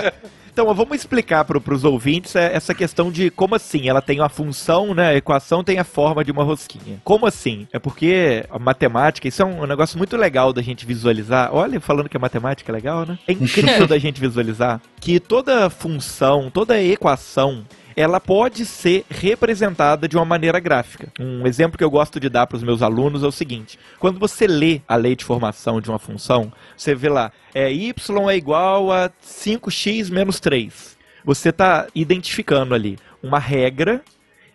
Então, vamos explicar para os ouvintes é, essa questão de como assim ela tem uma função, né? A equação tem a forma de uma rosquinha. Como assim? É porque a matemática, isso é um negócio muito legal da gente visualizar. Olha, falando que a matemática é legal, né? É incrível [LAUGHS] da gente visualizar que toda função, toda equação, ela pode ser representada de uma maneira gráfica. Um exemplo que eu gosto de dar para os meus alunos é o seguinte: quando você lê a lei de formação de uma função, você vê lá, é y é igual a 5x menos 3. Você está identificando ali uma regra,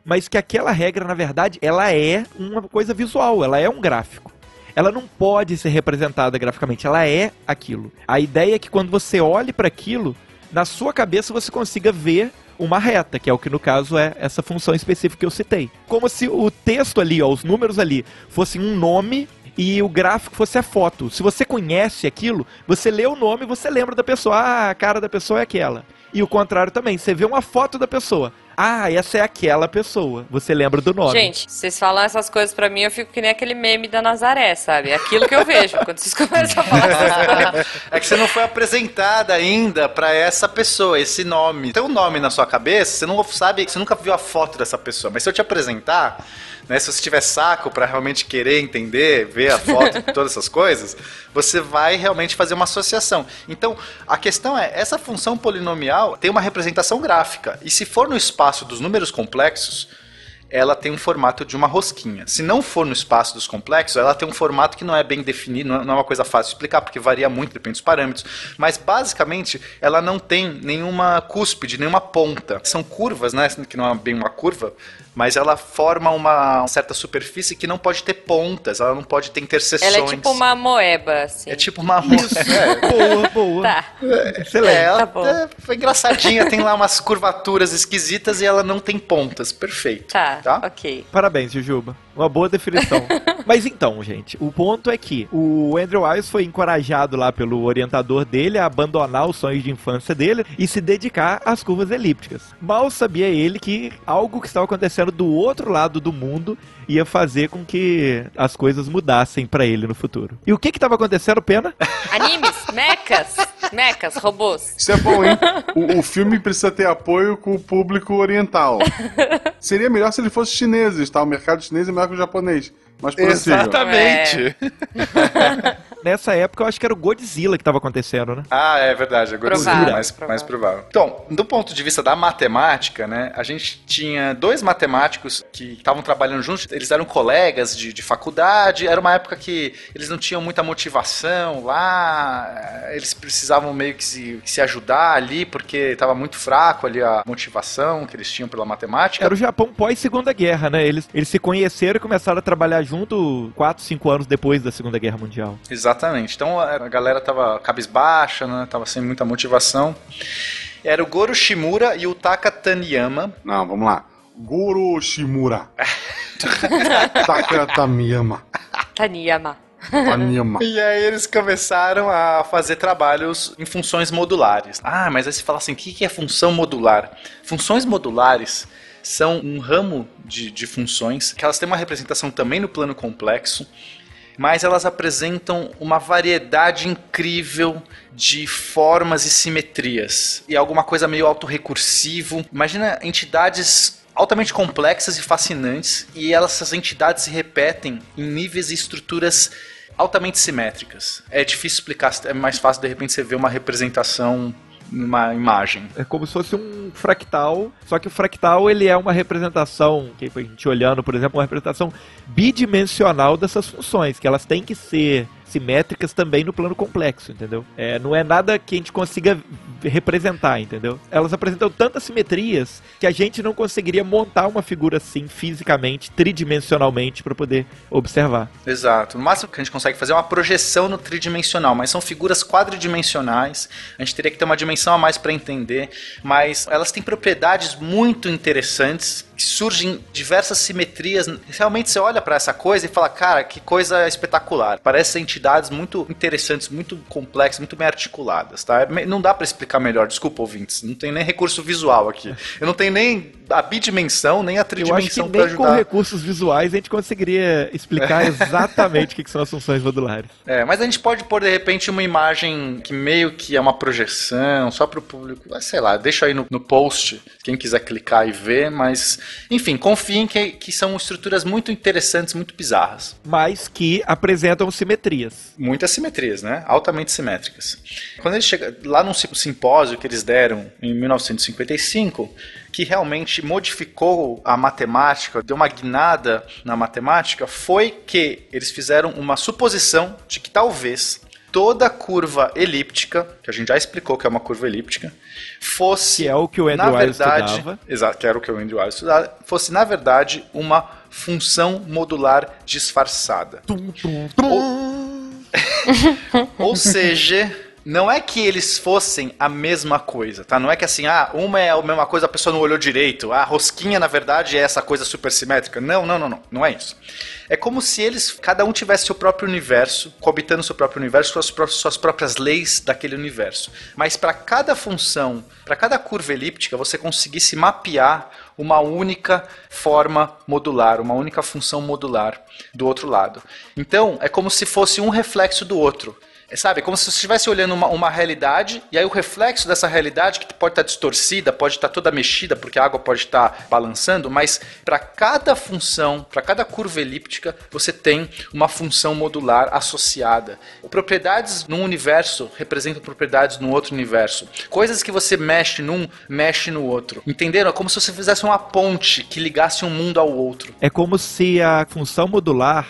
mas que aquela regra, na verdade, ela é uma coisa visual, ela é um gráfico ela não pode ser representada graficamente, ela é aquilo. A ideia é que quando você olhe para aquilo, na sua cabeça você consiga ver uma reta, que é o que no caso é essa função específica que eu citei. Como se o texto ali, ó, os números ali, fossem um nome e o gráfico fosse a foto. Se você conhece aquilo, você lê o nome, você lembra da pessoa. Ah, a cara da pessoa é aquela. E o contrário também, você vê uma foto da pessoa. Ah, essa é aquela pessoa. Você lembra do nome. Gente, vocês falam essas coisas pra mim, eu fico que nem aquele meme da Nazaré, sabe? É aquilo que eu vejo quando vocês [LAUGHS] começam a falar. É que você não foi apresentada ainda pra essa pessoa, esse nome. Tem um nome na sua cabeça, você não sabe, você nunca viu a foto dessa pessoa. Mas se eu te apresentar, né, se você tiver saco pra realmente querer entender, ver a foto, [LAUGHS] todas essas coisas, você vai realmente fazer uma associação. Então, a questão é, essa função polinomial tem uma representação gráfica. E se for no espaço dos números complexos, ela tem um formato de uma rosquinha. Se não for no espaço dos complexos, ela tem um formato que não é bem definido, não é uma coisa fácil de explicar, porque varia muito, depende dos parâmetros. Mas basicamente, ela não tem nenhuma cúspide, nenhuma ponta. São curvas, né? Que não é bem uma curva, mas ela forma uma certa superfície que não pode ter pontas, ela não pode ter interseções. Ela é tipo uma moeba, assim. É tipo uma moeba. É, [LAUGHS] Boa, boa. Tá. Excelente. é, ela Tá é, foi engraçadinha, tem lá umas curvaturas esquisitas e ela não tem pontas. Perfeito. Tá, Tá? ok. Parabéns, Jujuba. Uma boa definição. [LAUGHS] Mas então, gente, o ponto é que o Andrew Wiles foi encorajado lá pelo orientador dele a abandonar os sonhos de infância dele e se dedicar às curvas elípticas. Mal sabia ele que algo que estava acontecendo do outro lado do mundo ia fazer com que as coisas mudassem pra ele no futuro. E o que que estava acontecendo, Pena? Animes, mechas, mechas, robôs. Isso é bom, hein? O, o filme precisa ter apoio com o público oriental. [LAUGHS] Seria melhor se ele fosse chineses, tá? O mercado chinês é melhor que o japonês. Mas possível. Exatamente. [LAUGHS] Nessa época eu acho que era o Godzilla que estava acontecendo, né? Ah, é verdade, agora sim, Provável, mais, provável. mais provável. Então, do ponto de vista da matemática, né, a gente tinha dois matemáticos que estavam trabalhando juntos, eles eram colegas de, de faculdade, era uma época que eles não tinham muita motivação lá, eles precisavam meio que se, que se ajudar ali, porque estava muito fraco ali a motivação que eles tinham pela matemática. Era o Japão pós-Segunda Guerra, né? Eles, eles se conheceram e começaram a trabalhar junto 4, 5 anos depois da Segunda Guerra Mundial. Exatamente. Então a galera tava cabisbaixa, né? Tava sem muita motivação. Era o Goro Shimura e o Taka Taniyama. Não, vamos lá. Guru Shimura. [LAUGHS] Takatamiyama. Taniyama. Taniyama. E aí eles começaram a fazer trabalhos em funções modulares. Ah, mas aí você fala assim, o que é função modular? Funções modulares são um ramo de, de funções que elas têm uma representação também no plano complexo, mas elas apresentam uma variedade incrível de formas e simetrias. E alguma coisa meio autorrecursivo. Imagina entidades altamente complexas e fascinantes, e elas, essas entidades se repetem em níveis e estruturas altamente simétricas. É difícil explicar, é mais fácil de repente você ver uma representação numa imagem. É como se fosse um fractal, só que o fractal ele é uma representação, que a gente olhando, por exemplo, uma representação bidimensional dessas funções, que elas têm que ser simétricas também no plano complexo, entendeu? É, não é nada que a gente consiga representar, entendeu? Elas apresentam tantas simetrias que a gente não conseguiria montar uma figura assim fisicamente, tridimensionalmente para poder observar. Exato. No máximo que a gente consegue fazer é uma projeção no tridimensional, mas são figuras quadridimensionais. A gente teria que ter uma dimensão a mais para entender, mas elas têm propriedades muito interessantes que surgem diversas simetrias. Realmente você olha para essa coisa e fala, cara, que coisa espetacular. Parecem entidades muito interessantes, muito complexas, muito bem articuladas, tá? Não dá para explicar melhor, desculpa, ouvintes. Não tem nem recurso visual aqui. Eu não tenho nem a bidimensão, nem a tridimensão para ajudar. com recursos visuais a gente conseguiria explicar [LAUGHS] exatamente o que são as funções modulares. É, mas a gente pode pôr de repente uma imagem que meio que é uma projeção, só para o público, sei lá, deixa aí no, no post, quem quiser clicar e ver, mas enfim, confiem que, que são estruturas muito interessantes, muito bizarras. Mas que apresentam simetrias. Muitas simetrias, né? Altamente simétricas. Quando eles chegam lá num simpósio que eles deram em 1955, que realmente modificou a matemática, deu uma guinada na matemática, foi que eles fizeram uma suposição de que talvez toda curva elíptica, que a gente já explicou que é uma curva elíptica, fosse. Que é o que o Andrew na verdade, estudava. Exato, que era o que o Andrew estudava. Fosse, na verdade, uma função modular disfarçada. Tum, tum, tum. Ou, [LAUGHS] ou seja não é que eles fossem a mesma coisa, tá? Não é que assim, ah, uma é a mesma coisa, a pessoa não olhou direito. A rosquinha, na verdade, é essa coisa supersimétrica. Não, não, não, não. Não é isso. É como se eles, cada um tivesse seu próprio universo, coabitando seu próprio universo, suas, suas próprias leis daquele universo. Mas para cada função, para cada curva elíptica, você conseguisse mapear uma única forma modular, uma única função modular do outro lado. Então, é como se fosse um reflexo do outro. É, sabe, como se você estivesse olhando uma, uma realidade e aí o reflexo dessa realidade, que pode estar distorcida, pode estar toda mexida, porque a água pode estar balançando, mas para cada função, para cada curva elíptica, você tem uma função modular associada. Propriedades num universo representam propriedades no outro universo. Coisas que você mexe num, mexe no outro. Entenderam? É como se você fizesse uma ponte que ligasse um mundo ao outro. É como se a função modular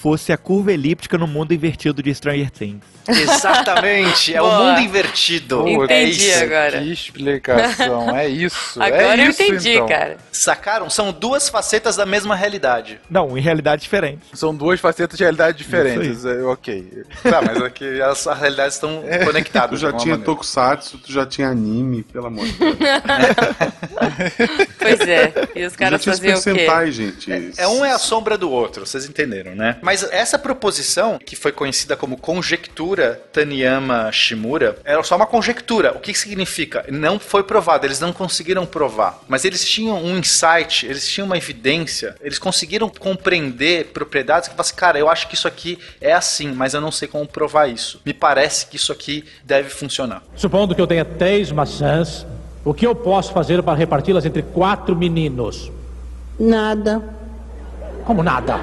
fosse a curva elíptica no mundo invertido de Stranger Things. Exatamente, é o mundo invertido. Entendi é agora. Que explicação, é isso. [LAUGHS] Agora é eu isso, entendi, então. cara. Sacaram? São duas facetas da mesma realidade. Não, em realidade diferente. São duas facetas de realidade diferentes. É, ok. Tá, mas aqui as, as realidades estão [LAUGHS] Tu conectadas. já de alguma tinha maneira. Tokusatsu, tu já tinha anime, pelo amor de Deus. [LAUGHS] Pois é. E os já caras faziam o quê? Sentai, gente. É um é a sombra do outro, vocês entenderam, né? Mas essa proposição, que foi conhecida como conjectura Taniyama Shimura, era só uma conjectura. O que significa? Não foi provado, eles não conseguiram provar. Mas eles tinham um insight, eles tinham uma evidência, eles conseguiram compreender propriedades que falaram assim, cara, eu acho que isso aqui é assim, mas eu não sei como provar isso. Me parece que isso aqui deve funcionar. Supondo que eu tenha três maçãs, o que eu posso fazer para reparti-las entre quatro meninos? Nada. Como nada.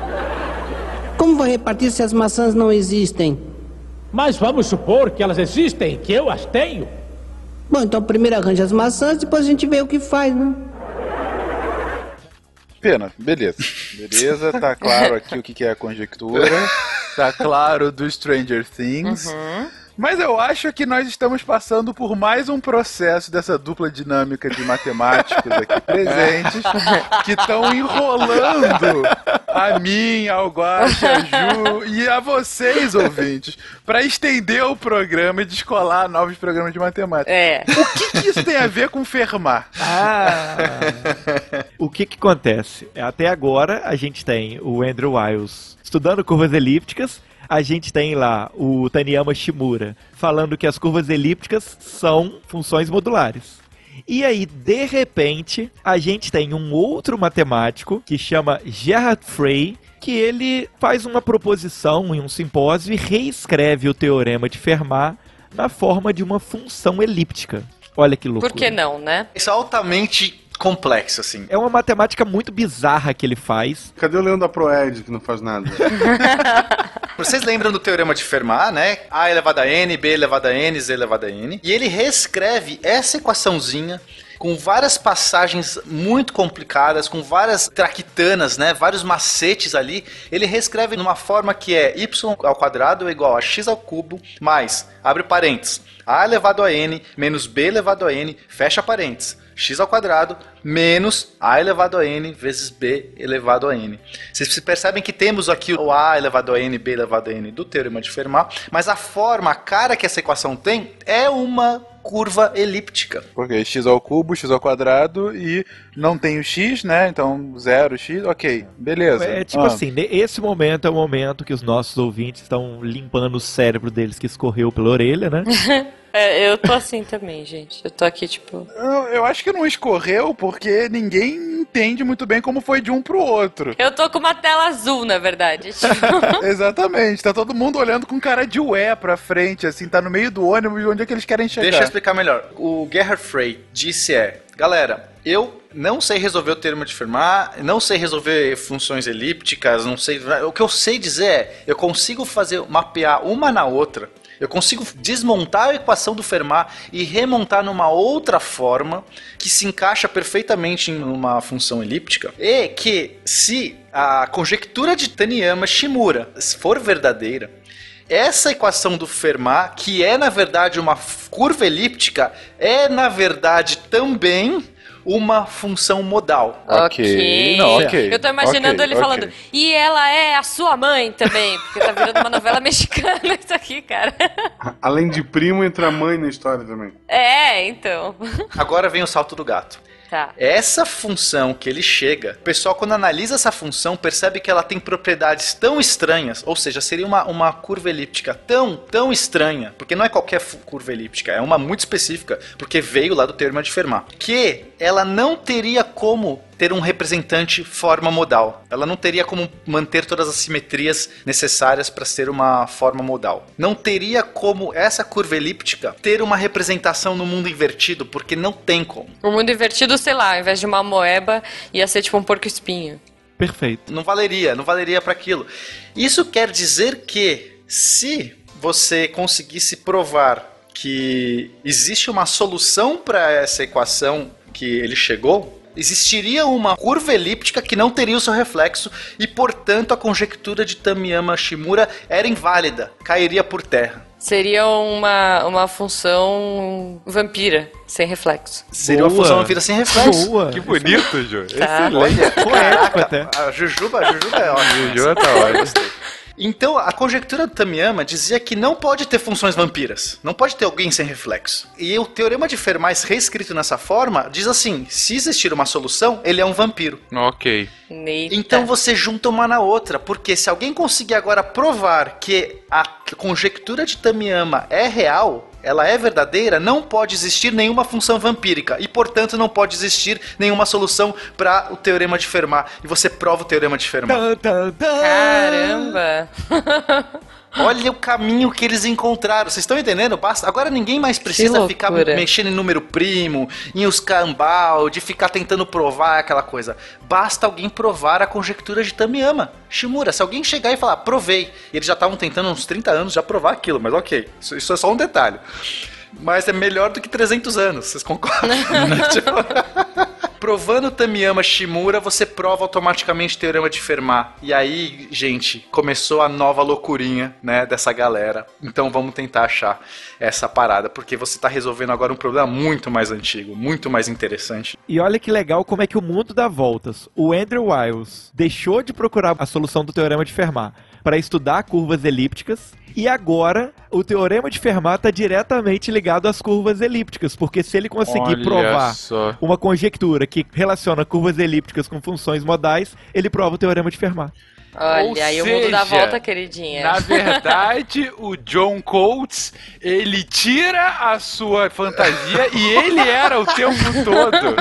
Como vai repartir se as maçãs não existem? Mas vamos supor que elas existem, que eu as tenho. Bom, então primeiro arranja as maçãs, depois a gente vê o que faz, né? Pena, beleza. Beleza, tá claro aqui o que que é a conjectura. Tá claro do Stranger Things. Mas eu acho que nós estamos passando por mais um processo dessa dupla dinâmica de matemáticos aqui [LAUGHS] presentes que estão enrolando a mim, ao Guaxa, a Ju e a vocês, ouvintes, para estender o programa e descolar novos programas de matemática. É. O que, que isso tem a ver com Fermat? Ah! [LAUGHS] o que que acontece? Até agora a gente tem o Andrew Wiles estudando curvas elípticas, a gente tem lá o Taniyama Shimura falando que as curvas elípticas são funções modulares. E aí, de repente, a gente tem um outro matemático que chama Gerhard Frey, que ele faz uma proposição em um simpósio e reescreve o teorema de Fermat na forma de uma função elíptica. Olha que loucura. Por que não, né? Isso é altamente complexo, assim. É uma matemática muito bizarra que ele faz. Cadê o Leão da Proed que não faz nada? [LAUGHS] [LAUGHS] Vocês lembram do teorema de Fermat, né? A elevado a n, b elevado a n, z elevado a n. E ele reescreve essa equaçãozinha com várias passagens muito complicadas, com várias traquitanas, né, vários macetes ali, ele reescreve numa forma que é y ao quadrado é igual a x ao cubo mais, abre parênteses, a elevado a n menos b elevado a n, fecha parênteses, x ao quadrado menos a elevado a n vezes b elevado a n. Vocês percebem que temos aqui o a elevado a n, b elevado a n do teorema de Fermat, mas a forma, a cara que essa equação tem é uma curva elíptica. Porque x ao cubo, x ao quadrado e não tem o x, né? Então zero x, ok, beleza. É tipo Ah. assim, esse momento é o momento que os nossos ouvintes estão limpando o cérebro deles que escorreu pela orelha, né? [LAUGHS] É, eu tô assim também, gente. Eu tô aqui, tipo. Eu, eu acho que não escorreu porque ninguém entende muito bem como foi de um pro outro. Eu tô com uma tela azul, na verdade. Tipo, [LAUGHS] Exatamente, tá todo mundo olhando com cara de ué pra frente, assim, tá no meio do ônibus, onde é que eles querem chegar? Deixa eu explicar melhor. O Gerhard Frey disse é, galera, eu não sei resolver o termo de Fermat, não sei resolver funções elípticas, não sei. O que eu sei dizer é, eu consigo fazer mapear uma na outra. Eu consigo desmontar a equação do Fermat e remontar numa outra forma que se encaixa perfeitamente em uma função elíptica. E que se a conjectura de Taniyama-Shimura for verdadeira, essa equação do Fermat, que é na verdade uma curva elíptica, é na verdade também uma função modal. Ok, não, ok. Eu tô imaginando ok, ele ok. falando, e ela é a sua mãe também, porque tá virando uma novela [LAUGHS] mexicana isso aqui, cara. Além de primo, entra a mãe na história também. É, então. Agora vem o salto do gato. Tá. Essa função que ele chega, o pessoal, quando analisa essa função, percebe que ela tem propriedades tão estranhas, ou seja, seria uma, uma curva elíptica tão, tão estranha, porque não é qualquer curva elíptica, é uma muito específica, porque veio lá do teorema de Fermat, que ela não teria como ter um representante forma modal. Ela não teria como manter todas as simetrias necessárias para ser uma forma modal. Não teria como essa curva elíptica ter uma representação no mundo invertido, porque não tem como. O mundo invertido, sei lá, ao invés de uma moeba, ia ser tipo um porco-espinho. Perfeito. Não valeria, não valeria para aquilo. Isso quer dizer que se você conseguisse provar que existe uma solução para essa equação que ele chegou, existiria uma curva elíptica que não teria o seu reflexo e, portanto, a conjectura de Tamiyama-Shimura era inválida, cairia por terra. Seria uma, uma função vampira, sem reflexo. Seria uma Boa. função vida sem reflexo. Boa. Que bonito, Ju. Tá. Excelente. Poético até. A Jujuba, a Jujuba é [LAUGHS] ótima. Jujuba tá ótima. Então, a conjectura do Tamiyama dizia que não pode ter funções vampiras. Não pode ter alguém sem reflexo. E o teorema de Fermat, reescrito nessa forma, diz assim: se existir uma solução, ele é um vampiro. Ok. Eita. Então você junta uma na outra, porque se alguém conseguir agora provar que a conjectura de Tamiyama é real, ela é verdadeira, não pode existir nenhuma função vampírica e, portanto, não pode existir nenhuma solução para o teorema de Fermat. E você prova o teorema de Fermat. Caramba! [LAUGHS] Olha o caminho que eles encontraram. Vocês estão entendendo? Basta. Agora ninguém mais precisa ficar mexendo em número primo, em os cambal, de ficar tentando provar aquela coisa. Basta alguém provar a conjectura de Tamiyama. Shimura, se alguém chegar e falar, provei. E eles já estavam tentando há uns 30 anos já provar aquilo, mas ok. Isso, isso é só um detalhe. Mas é melhor do que 300 anos, vocês concordam? [LAUGHS] Tipo, [LAUGHS] Provando Tamiyama Shimura, você prova automaticamente o teorema de Fermat. E aí, gente, começou a nova loucurinha, né, dessa galera. Então vamos tentar achar essa parada, porque você tá resolvendo agora um problema muito mais antigo, muito mais interessante. E olha que legal como é que o mundo dá voltas. O Andrew Wiles deixou de procurar a solução do teorema de Fermat para estudar curvas elípticas e agora o teorema de Fermat está diretamente ligado às curvas elípticas, porque se ele conseguir Olha provar só. uma conjectura que relaciona curvas elípticas com funções modais, ele prova o teorema de Fermat. Olha, Ou aí o mundo dá seja, volta, queridinha. Na verdade, [LAUGHS] o John Coates, ele tira a sua fantasia e ele era o tempo todo.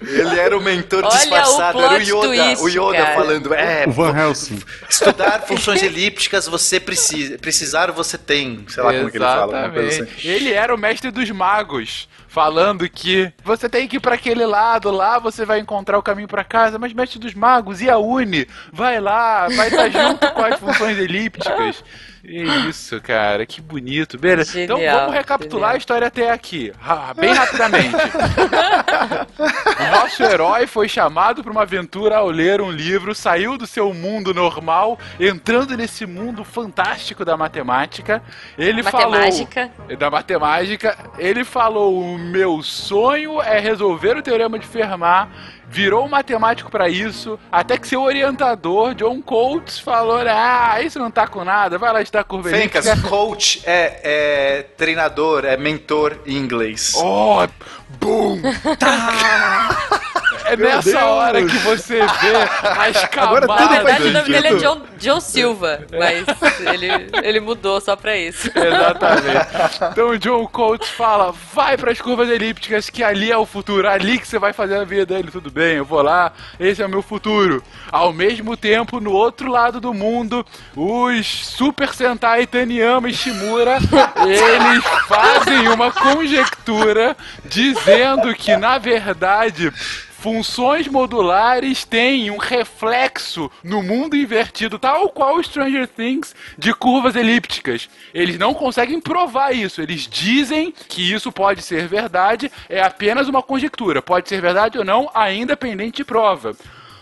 Ele era o mentor Olha disfarçado, o era o Yoda. twist, o Yoda cara. falando, é, O Van Helsing. estudar funções elípticas você precisa, precisar você tem, sei lá como que ele fala. Exatamente. assim. Ele era o mestre dos magos, falando que você tem que ir pra aquele lado, lá você vai encontrar o caminho pra casa, mas mestre dos magos, e a Uni? Vai lá, vai estar junto com as funções elípticas. [LAUGHS] É isso, cara, que bonito. Beleza, então Genial, vamos recapitular genial. a história até aqui, bem rapidamente. [LAUGHS] O nosso herói foi chamado para uma aventura ao ler um livro, saiu do seu mundo normal, entrando nesse mundo fantástico da matemática. Ele Matemática. falou da matemática, ele falou: "O meu sonho é resolver o teorema de Fermat". Virou um matemático para isso, até que seu orientador, John Coates, falou: Ah, isso não tá com nada, vai lá estudar curva Fencas, elíptica." coach é, é treinador, é mentor em inglês. Oh, boom! [LAUGHS] É nessa Deus! hora que você vê as [LAUGHS] Agora tudo Na camadas. verdade, o nome dele é John, John Silva, mas ele, ele mudou só pra isso. [LAUGHS] Exatamente. Então o John Coates fala: vai para as curvas elípticas, que ali é o futuro, ali que você vai fazer a vida. Ele, tudo bem, eu vou lá, esse é o meu futuro. Ao mesmo tempo, no outro lado do mundo, os Super Sentai Taniyama e Shimura, [LAUGHS] eles fazem uma conjectura dizendo que, na verdade, Funções modulares têm um reflexo no mundo invertido, tal qual o Stranger Things de curvas elípticas. Eles não conseguem provar isso. Eles dizem que isso pode ser verdade, é apenas uma conjectura. Pode ser verdade ou não, ainda pendente de prova.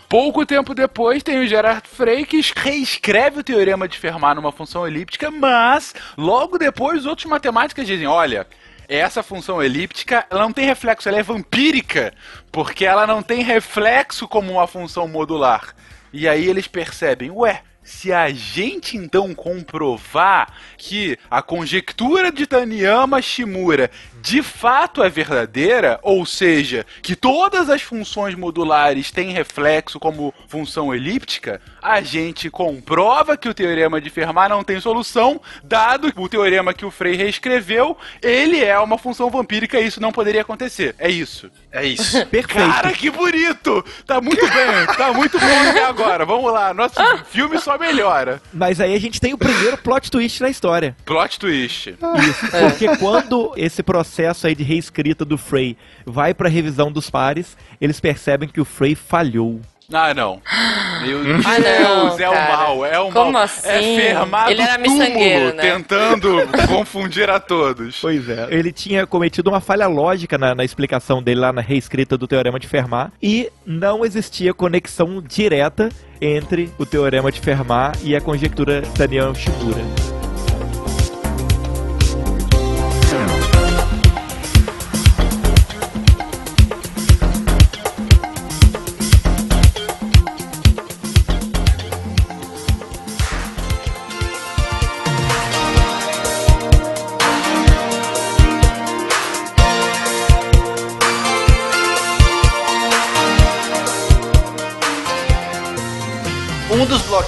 Pouco tempo depois tem o Gerard Frey que reescreve o teorema de Fermat numa função elíptica, mas logo depois os outros matemáticos dizem: olha, essa função elíptica ela não tem reflexo, ela é vampírica, porque ela não tem reflexo como uma função modular. E aí eles percebem, ué, se a gente então comprovar que a conjectura de Taniyama Shimura de fato é verdadeira, ou seja, que todas as funções modulares têm reflexo como função elíptica, a gente comprova que o teorema de Fermat não tem solução, dado que o teorema que o Frey reescreveu, ele é uma função vampírica e isso não poderia acontecer. É isso. É isso. Perfeito. [LAUGHS] Cara, que bonito! Tá muito bem, tá muito bom até agora. Vamos lá, nosso filme só melhora. Mas aí a gente tem o primeiro plot twist na história. Plot twist. Isso, porque quando esse processo aí de reescrita do Frey vai pra revisão dos pares, eles percebem que o Frey falhou. Ah, não. Meu Deus, Ah, não, é o cara. mal, é o Como mal. assim? É fermado Ele era túmulo, né? tentando [LAUGHS] confundir a todos. Pois é. Ele tinha cometido uma falha lógica na, na explicação dele lá na reescrita do Teorema de Fermat e não existia conexão direta entre o Teorema de Fermat e a conjectura Taniyama-Shimura. Um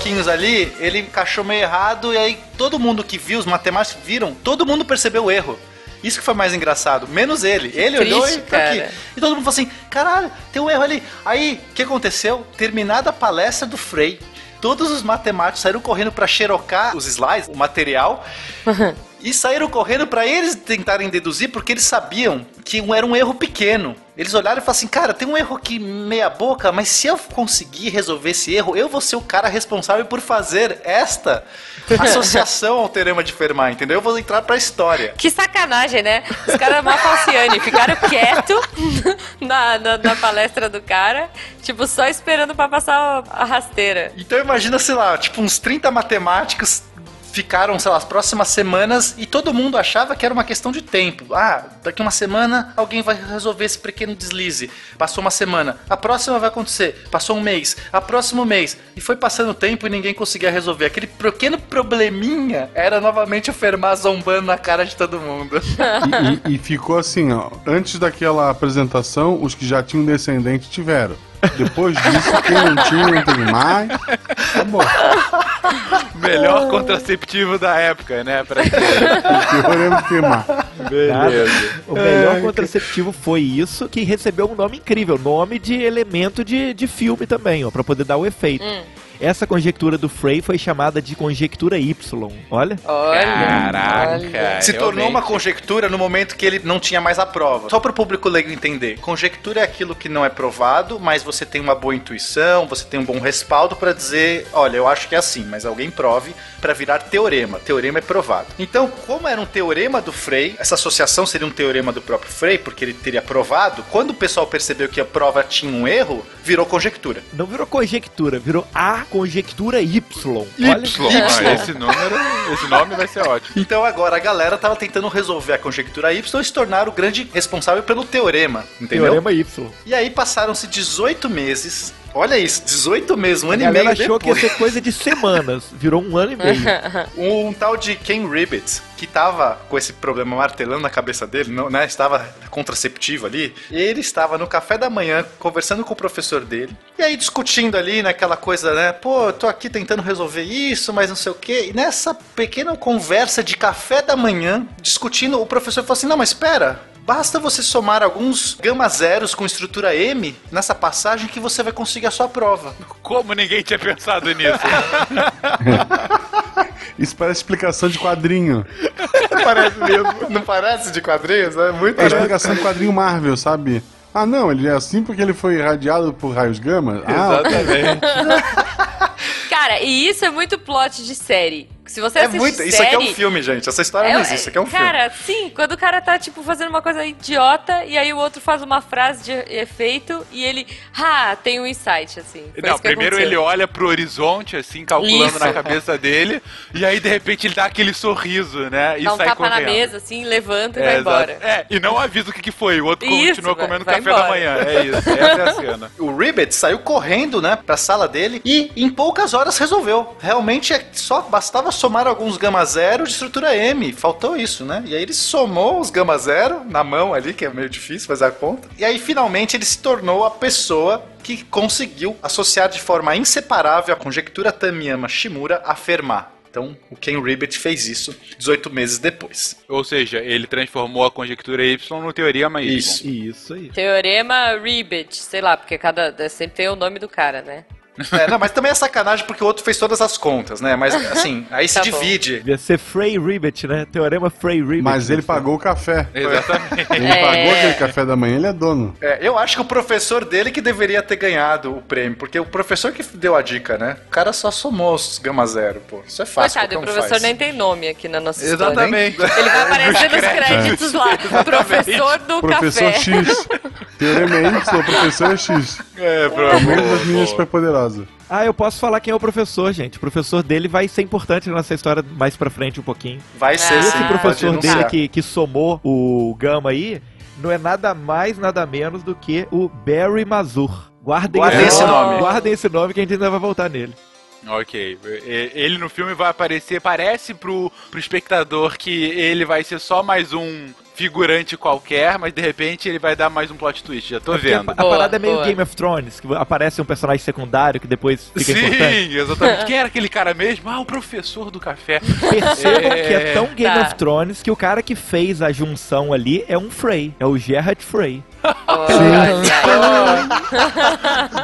bloquinhos ali, ele encaixou meio errado e aí todo mundo que viu, os matemáticos viram, todo mundo percebeu o erro. Isso que foi mais engraçado, menos ele. Ele olhou e triste, tá aqui. cara. E todo mundo falou assim: caralho, tem um erro ali. Aí, o que aconteceu? Terminada a palestra do Frey, todos os matemáticos saíram correndo pra xerocar os slides, o material, [LAUGHS] e saíram correndo pra eles tentarem deduzir, porque eles sabiam que era um erro pequeno. Eles olharam e falaram assim: cara, tem um erro aqui meia boca, mas se eu conseguir resolver esse erro, eu vou ser o cara responsável por fazer esta [LAUGHS] associação ao teorema de Fermat, entendeu? Eu vou entrar pra história. Que sacanagem, né? Os caras mal falciane, ficaram quietos [LAUGHS] na, na, na palestra do cara, tipo, só esperando pra passar a rasteira. Então imagina, sei lá, tipo uns 30 matemáticos ficaram, sei lá, as próximas semanas e todo mundo achava que era uma questão de tempo. Ah, daqui uma semana alguém vai resolver esse pequeno deslize. Passou uma semana. A próxima vai acontecer. Passou um mês. A próximo mês. E foi passando o tempo e ninguém conseguia resolver. Aquele pequeno probleminha era novamente o Fermat zombando na cara de todo mundo. E, e- e ficou assim, ó. Antes daquela apresentação, os que já tinham descendente tiveram. Depois disso, quem não tinha, não teve mais. Acabou. Melhor contraceptivo da época, né? Pra Fermat. Beleza. O melhor contraceptivo foi isso, que recebeu um nome incrível, nome de elemento de, de filme também, ó, pra poder dar o efeito. Essa conjectura do Frey foi chamada de conjectura Y. Olha. Olha. Caraca. olha. Se tornou realmente. uma conjectura no momento que ele não tinha mais a prova. Só para o público leigo entender. Conjectura é aquilo que não é provado, mas você tem uma boa intuição, você tem um bom respaldo para dizer, olha, eu acho que é assim, mas alguém prove para virar teorema. Teorema é provado. Então, como era um teorema do Frey, essa associação seria um teorema do próprio Frey, porque ele teria provado. Quando o pessoal percebeu que a prova tinha um erro, virou conjectura. Não virou conjectura, virou a conjectura Y. Y. Olha. Ah, esse número, esse nome vai ser ótimo. Então agora a galera tava tentando resolver a conjectura Y e se tornar o grande responsável pelo teorema, entendeu? Teorema Y. E aí passaram-se 18 meses. Olha isso, 18 meses, um ano e meio achou que ia ser coisa de semanas. Virou um ano e meio. [LAUGHS] Um, tal de Ken Ribbit, que tava com esse problema martelando na cabeça dele, não, né? Estava contraceptivo ali. Ele estava no café da manhã conversando com o professor dele. E aí discutindo ali naquela coisa, né? Pô, eu tô aqui tentando resolver isso, mas não sei o quê. E nessa pequena conversa de café da manhã, discutindo, o professor falou assim: Não, mas espera. Basta você somar alguns gama zeros com estrutura M nessa passagem que você vai conseguir a sua prova. Como ninguém tinha pensado nisso? [LAUGHS] Isso parece explicação de quadrinho. parece mesmo. Não parece de quadrinhos? É muito É explicação de quadrinho Marvel, sabe? Ah, não, ele é assim porque ele foi irradiado por raios gama? Ah, Exatamente. [LAUGHS] Cara, e isso é muito plot de série. Se você É assiste muito. série... Isso aqui é um filme, gente. Essa história não existe. Isso aqui é um filme. Cara, sim, quando o cara tá, tipo, fazendo uma coisa idiota e aí o outro faz uma frase de efeito e ele, ah, tem um insight, assim. Foi Não, primeiro aconteceu. ele olha pro horizonte, assim, calculando Isso. na cabeça dele, e aí de repente ele dá aquele sorriso, né? E Dá um sai tapa correndo. na mesa, assim, levanta e É, vai exato. embora. É, e não avisa o que, que foi. O outro Isso, continua vai- comendo vai café embora. da manhã. É isso, essa é a cena. [LAUGHS] O Ribbit saiu correndo, né, pra sala dele e em poucas horas resolveu. Realmente é só bastava somar alguns gama zero de estrutura M. Faltou isso, né? E aí ele somou os gama zero na mão ali, que é meio difícil fazer a conta. E aí finalmente ele se tornou a pessoa que conseguiu associar de forma inseparável a conjectura Tamiyama-Shimura a Fermat. Então, o Ken Ribbit fez isso 18 meses depois. Ou seja, ele transformou a conjectura Y no teorema Y. Isso. Isso aí. Teorema Ribbit, sei lá, porque cada sempre tem o nome do cara, né? É, não, mas também é sacanagem porque o outro fez todas as contas, né? Mas [LAUGHS] assim, aí se Tá bom. divide. Devia ser Frey Ribbit, né? Teorema Frey Ribbit. mas ele pagou o café. Exatamente. Ele É. pagou aquele café da manhã, ele é dono. É, eu acho que o professor dele que deveria ter ganhado o prêmio, porque o professor que deu a dica, né? O cara só somou os gama zero, pô. Isso é fácil. Coitado, o professor faz. nem tem nome aqui na nossa história. Exatamente. Ele vai [LAUGHS] aparecer nos créditos. créditos lá. Professor do Professor café. X. Teorema é Y, o professor é X. É, É o mesmo das meninas Ah, eu posso falar quem é o professor, gente. O professor dele vai ser importante nessa história mais pra frente um pouquinho. Vai ser sim, Esse pode professor dele que, que somou o Gama aí não é nada mais, nada menos do que o Barry Mazur. Guardem, Guardem esse nome. Guardem esse nome que a gente ainda vai voltar nele. Ok. Ele no filme vai aparecer, parece pro, pro espectador que ele vai ser só mais um figurante qualquer, mas de repente ele vai dar mais um plot twist, já tô Porque vendo. A, a Boa, parada é meio boa. Game of Thrones, que aparece um personagem secundário que depois fica importante. Sim, exatamente. Quem era aquele cara mesmo? Ah, o professor do café. Percebam É. que é tão Game Tá. of Thrones que o cara que fez a junção ali é um Frey. É o Gerard Frey. [LAUGHS]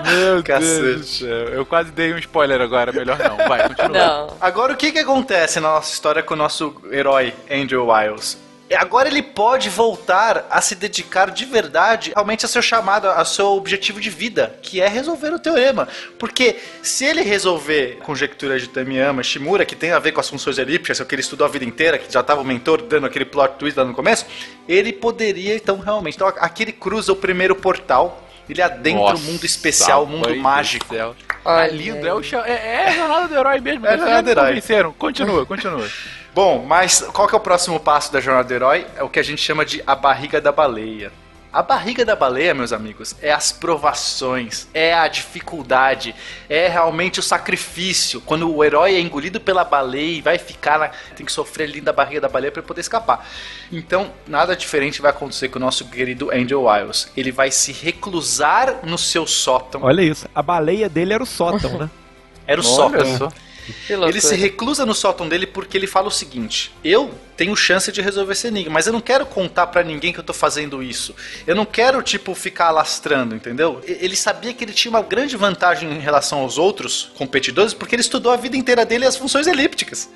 Meu Cacete. Deus. Eu quase dei um spoiler agora, melhor não. Vai, continua. Não. Agora, o que que acontece na nossa história com o nosso herói, Andrew Wiles? Agora ele pode voltar a se dedicar de verdade realmente a seu chamado, a seu objetivo de vida, que é resolver o teorema. Porque se ele resolver a conjectura de Tamiyama Shimura, que tem a ver com as funções elípticas, que ele estudou a vida inteira, que já estava o mentor dando aquele plot twist lá no começo, ele poderia então realmente. Então aqui ele cruza o primeiro portal. Ele adentra o Nossa, mundo especial, o mundo mágico. céu. Olha lindo, é, o é, é a jornada do herói mesmo. É a Vocês jornada do herói. Continua, continua. Bom, mas qual que é o próximo passo da jornada do herói? É o que a gente chama de a barriga da baleia. A barriga da baleia, meus amigos, é as provações, é a dificuldade, é realmente o sacrifício. Quando o herói é engolido pela baleia e vai ficar, na, tem que sofrer ali da barriga da baleia para poder escapar. Então, nada diferente vai acontecer com o nosso querido Angel Wiles. Ele vai se reclusar no seu sótão. Olha isso, a baleia dele era o sótão, [LAUGHS] né? Era o Olha sótão. só. Ele se reclusa no sótão dele porque ele fala o seguinte: eu tenho chance de resolver esse enigma, mas eu não quero contar pra ninguém que eu tô fazendo isso. Eu não quero, tipo, ficar alastrando, entendeu? Ele sabia que ele tinha uma grande vantagem em relação aos outros competidores porque ele estudou a vida inteira dele as funções elípticas.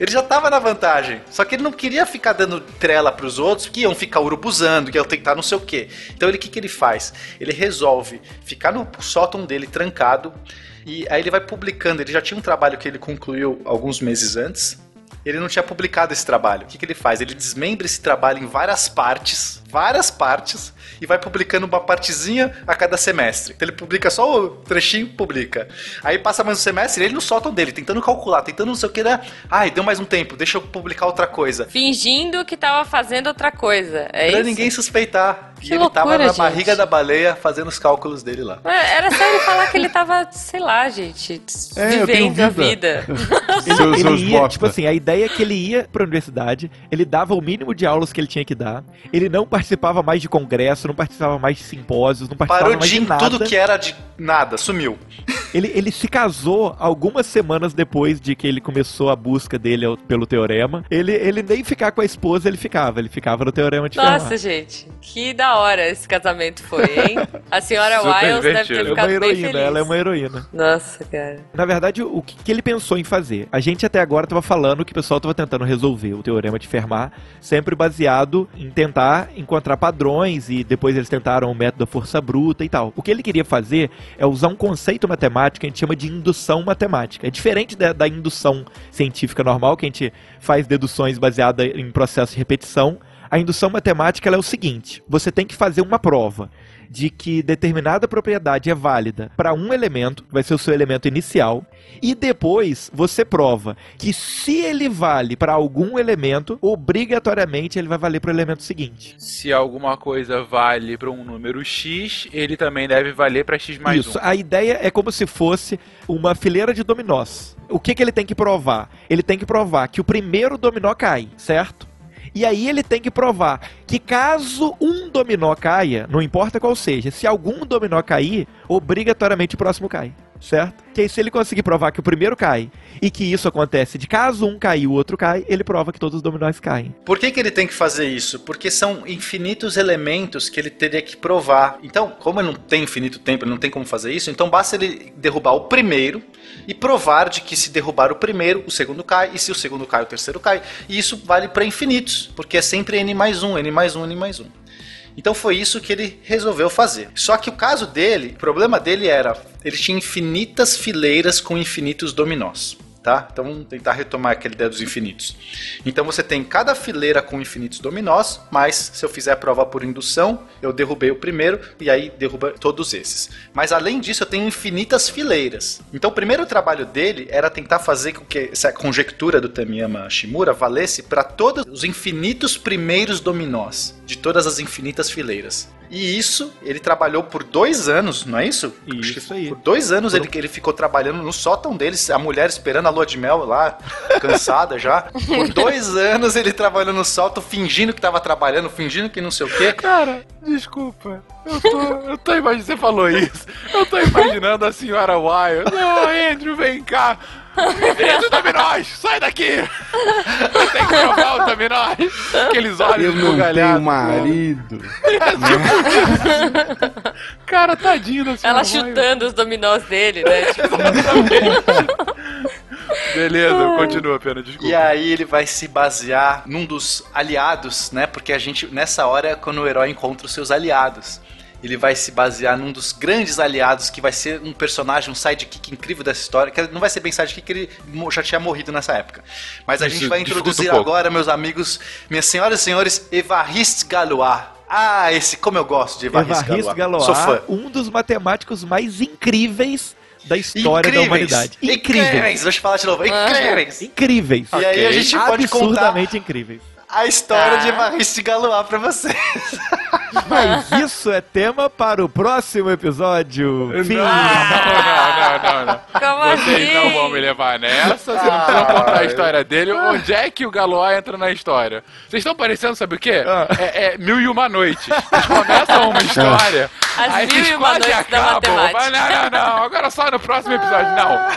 Ele já tava na vantagem. Só que ele não queria ficar dando trela pros outros que iam ficar urubuzando, que iam tentar não sei o quê. Então ele o que, que ele faz? Ele resolve ficar no sótão dele trancado e aí ele vai publicando. Ele já tinha um trabalho que ele concluiu alguns meses antes. Ele não tinha publicado esse trabalho. O que, que ele faz? Ele desmembra esse trabalho em várias partes, várias partes, e vai publicando uma partezinha a cada semestre. Então ele publica só o trechinho, publica. Aí passa mais um semestre, ele no sótão dele, tentando calcular, tentando não sei o que, né? Ai, deu mais um tempo, deixa eu publicar outra coisa. Fingindo que tava fazendo outra coisa. É pra isso? ninguém suspeitar. Que e ele tava loucura, na gente. barriga da baleia fazendo os cálculos dele lá. É, Era só ele falar que ele tava, sei lá, gente, É, vivendo a vida. [LAUGHS] ele seus ia, tipo assim, a ideia é que ele ia pra universidade, ele dava o mínimo de aulas que ele tinha que dar, ele não participava mais de congresso, não participava mais de simpósios, não participava Parou mais de de nada. tudo que era de nada, sumiu. Ele, ele se casou algumas semanas depois de que ele começou a busca dele pelo teorema. Ele, ele nem ficar com a esposa, ele ficava, ele ficava no teorema de Nossa, Fermat. gente, que da hora esse casamento foi, hein? A senhora [LAUGHS] Wiles deve ter É uma ficado bem heroína, feliz. ela é uma heroína. Nossa, cara. Na verdade, o que, que ele pensou em fazer? A gente até agora estava falando que o pessoal estava tentando resolver o teorema de Fermat, sempre baseado em tentar encontrar padrões e depois eles tentaram o método da força bruta e tal. O que ele queria fazer é usar um conceito matemático que a gente chama de indução matemática. É diferente da, da indução científica normal, que a gente faz deduções baseadas em processo de repetição. A indução matemática é o seguinte: você tem que fazer uma prova de que determinada propriedade é válida para um elemento, vai ser o seu elemento inicial, e depois você prova que se ele vale para algum elemento, obrigatoriamente ele vai valer para o elemento seguinte. Se alguma coisa vale para um número x, ele também deve valer para x mais Isso, um. a ideia é como se fosse uma fileira de dominós. O que, que ele tem que provar? Ele tem que provar que o primeiro dominó cai, certo? E aí ele tem que provar que caso um dominó caia, não importa qual seja, se algum dominó cair, obrigatoriamente o próximo cai, certo? Que aí se ele conseguir provar que o primeiro cai e que isso acontece de caso um cair e o outro cai, ele prova que todos os dominós caem. Por que, que ele tem que fazer isso? Porque são infinitos elementos que ele teria que provar. Então, como ele não tem infinito tempo, ele não tem como fazer isso, então basta ele derrubar o primeiro e provar de que se derrubar o primeiro, o segundo cai, e se o segundo cai, o terceiro cai. E isso vale para infinitos, porque é sempre n mais um, n mais um, n mais um. Então foi isso que ele resolveu fazer. Só que o caso dele, o problema dele era, ele tinha infinitas fileiras com infinitos dominós. Tá? Então vamos tentar retomar aquela ideia dos infinitos. Então você tem cada fileira com infinitos dominós, mas se eu fizer a prova por indução, eu derrubei o primeiro e aí derruba todos esses. Mas além disso, eu tenho infinitas fileiras. Então o primeiro trabalho dele era tentar fazer com que essa conjectura do Tamiyama Shimura valesse para todos os infinitos primeiros dominós de todas as infinitas fileiras. E isso ele trabalhou por dois anos, não é isso? Acho que Isso aí. Por dois anos ele, ele ficou trabalhando no sótão deles, a mulher esperando a lua de mel lá, [LAUGHS] cansada já. Por [LAUGHS] dois anos ele trabalhou no sótão, fingindo que tava trabalhando, fingindo que não sei o quê. Cara, desculpa. Eu tô, eu tô imaginando. Você falou isso. Eu tô imaginando a senhora Wild. Não, Andrew, vem cá. Menino do Dominós, sai daqui! Tem que provar o Dominós! Aqueles olhos Eu não tenho esbugalhados. marido. [LAUGHS] Cara, tadinho da senhora Ela chutando os dominós dele, né? [LAUGHS] Tipo, Beleza, continua, pena, desculpa. E aí ele vai se basear num dos aliados, né? Porque a gente, nessa hora, é quando o herói encontra os seus aliados. Ele vai se basear num dos grandes aliados, que vai ser um personagem, um sidekick incrível dessa história. Que não vai ser bem sidekick, ele já tinha morrido nessa época. Mas a Isso gente vai introduzir um agora, meus amigos, minhas senhoras e senhores, Evariste Galois. Ah, esse, como eu gosto de Evariste, Evariste Galois. Sou fã. Galois, um dos matemáticos mais incríveis da história da humanidade. Incríveis! Incríveis. Deixa eu falar de novo. Incríveis! Incríveis. E aí a gente pode contar Absurdamente incríveis. a história Tá. de Evariste Galois pra vocês. [LAUGHS] Mas isso é tema para o próximo episódio. Fim. Não, não, não, não, não. Como Vocês assim? não vão me levar nessa, vocês não precisam contar a história dele. Onde é que o Galois entra na história? Vocês estão parecendo, sabe o quê? Ah. É, é mil e uma noites. Vocês começam uma história, As aí mil vocês e uma quase noites da acabam. matemática. Mas não, não, não, agora só no próximo episódio. Não.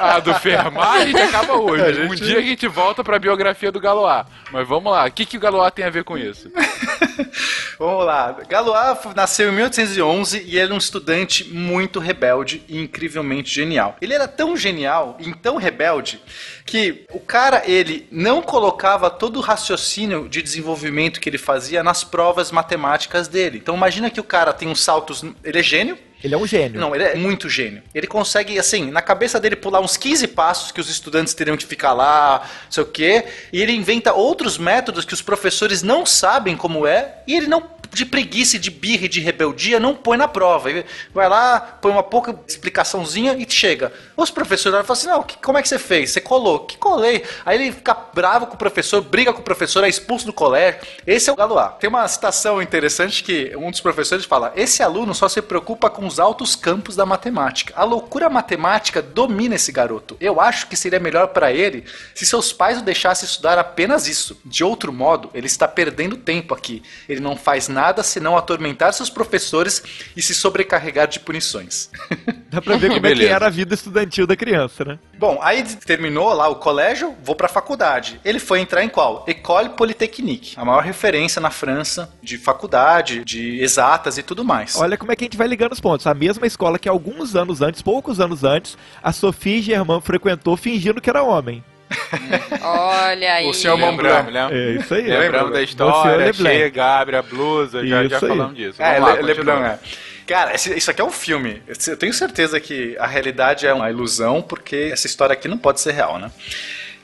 A do Fermat a gente acaba hoje. A gente- Um dia a gente volta pra biografia do Galois. Mas vamos lá, o que, que o Galois tem a ver com isso? Vamos lá. Galois nasceu em 1811 e ele era um estudante muito rebelde e incrivelmente genial. Ele era tão genial e tão rebelde que o cara, ele não colocava todo o raciocínio de desenvolvimento que ele fazia nas provas matemáticas dele. Então imagina que o cara tem uns saltos... Ele é gênio, Ele é um gênio. não, ele é muito gênio. Ele consegue, assim, na cabeça dele pular uns 15 passos que os estudantes teriam que ficar lá, não sei o quê, e ele inventa outros métodos que os professores não sabem como é, e ele não, de preguiça, de birra e de rebeldia, não põe na prova. Ele vai lá, põe uma pouca explicaçãozinha e chega. Os professores falam assim, não, que- como é que você fez? Você colou? Que colei? Aí ele fica bravo com o professor, briga com o professor, é expulso do colégio. Esse é o Galois. Tem uma citação interessante que um dos professores fala, esse aluno só se preocupa com os altos campos da matemática. A loucura matemática domina esse garoto. Eu acho que seria melhor para ele se seus pais o deixassem estudar apenas isso. De outro modo, ele está perdendo tempo aqui. Ele não faz nada senão atormentar seus professores e se sobrecarregar de punições. Dá pra ver [LAUGHS] como é que era a vida estudantil da criança, né? Bom, aí terminou lá o colégio, vou pra faculdade. Ele foi entrar em qual? École Polytechnique, a maior referência na França de faculdade, de exatas e tudo mais. Olha como é que a gente vai ligando os pontos. A mesma escola que alguns anos antes, poucos anos antes, a Sophie Germain frequentou fingindo que era homem. Olha aí. O senhor Lembramos, lembra? É isso aí. Lembramos da história, Leblanc. chega, abre a blusa, já, já Isso aí. falamos disso. É, Vamos lá. Leblanc, é. Cara, esse- isso aqui é um filme. Eu tenho certeza que a realidade é uma ilusão, porque essa história aqui não pode ser real, né?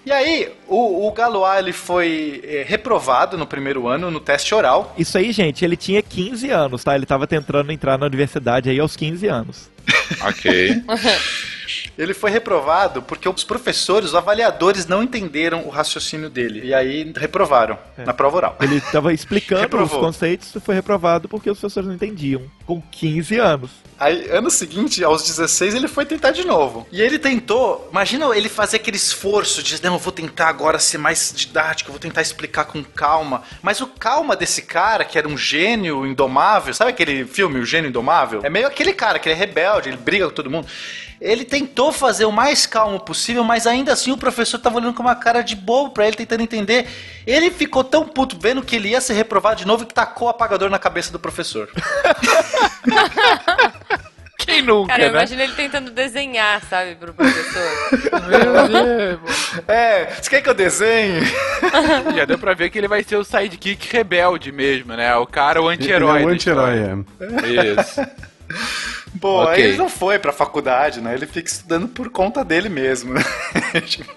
E aí, o, o Galois ele foi eh, reprovado no primeiro ano no teste oral. Isso aí, gente, ele tinha 15 anos, tá? Ele tava tentando entrar na universidade aí aos 15 anos. Ok. [LAUGHS] Ele foi reprovado porque os professores, os avaliadores, não entenderam o raciocínio dele. E aí reprovaram na prova oral. Ele tava explicando os conceitos e foi reprovado porque os professores não entendiam. Com 15 anos. Aí, ano seguinte, aos 16, ele foi tentar de novo. E ele tentou, imagina ele fazer aquele esforço de, não, eu vou tentar agora ser mais didático, eu vou tentar explicar com calma. Mas o calma desse cara, que era um gênio indomável, sabe aquele filme, O Gênio Indomável? É meio aquele cara que ele é rebelde, ele briga com todo mundo. Ele tentou fazer o mais calmo possível, mas ainda assim o professor tava olhando com uma cara de bobo pra ele, tentando entender. Ele ficou tão puto vendo que ele ia ser reprovado de novo que tacou o apagador na cabeça do professor. [LAUGHS] Quem nunca, Cara, eu né? imagino ele tentando desenhar, sabe, pro professor. É, você quer que eu desenhe? [LAUGHS] Já deu pra ver que ele vai ser o sidekick rebelde mesmo, né? O cara, o anti-herói. é o anti-herói, é. Isso. [LAUGHS] Pô, Ok. aí ele não foi pra faculdade, né? Ele fica estudando por conta dele mesmo, né? [LAUGHS] Tipo,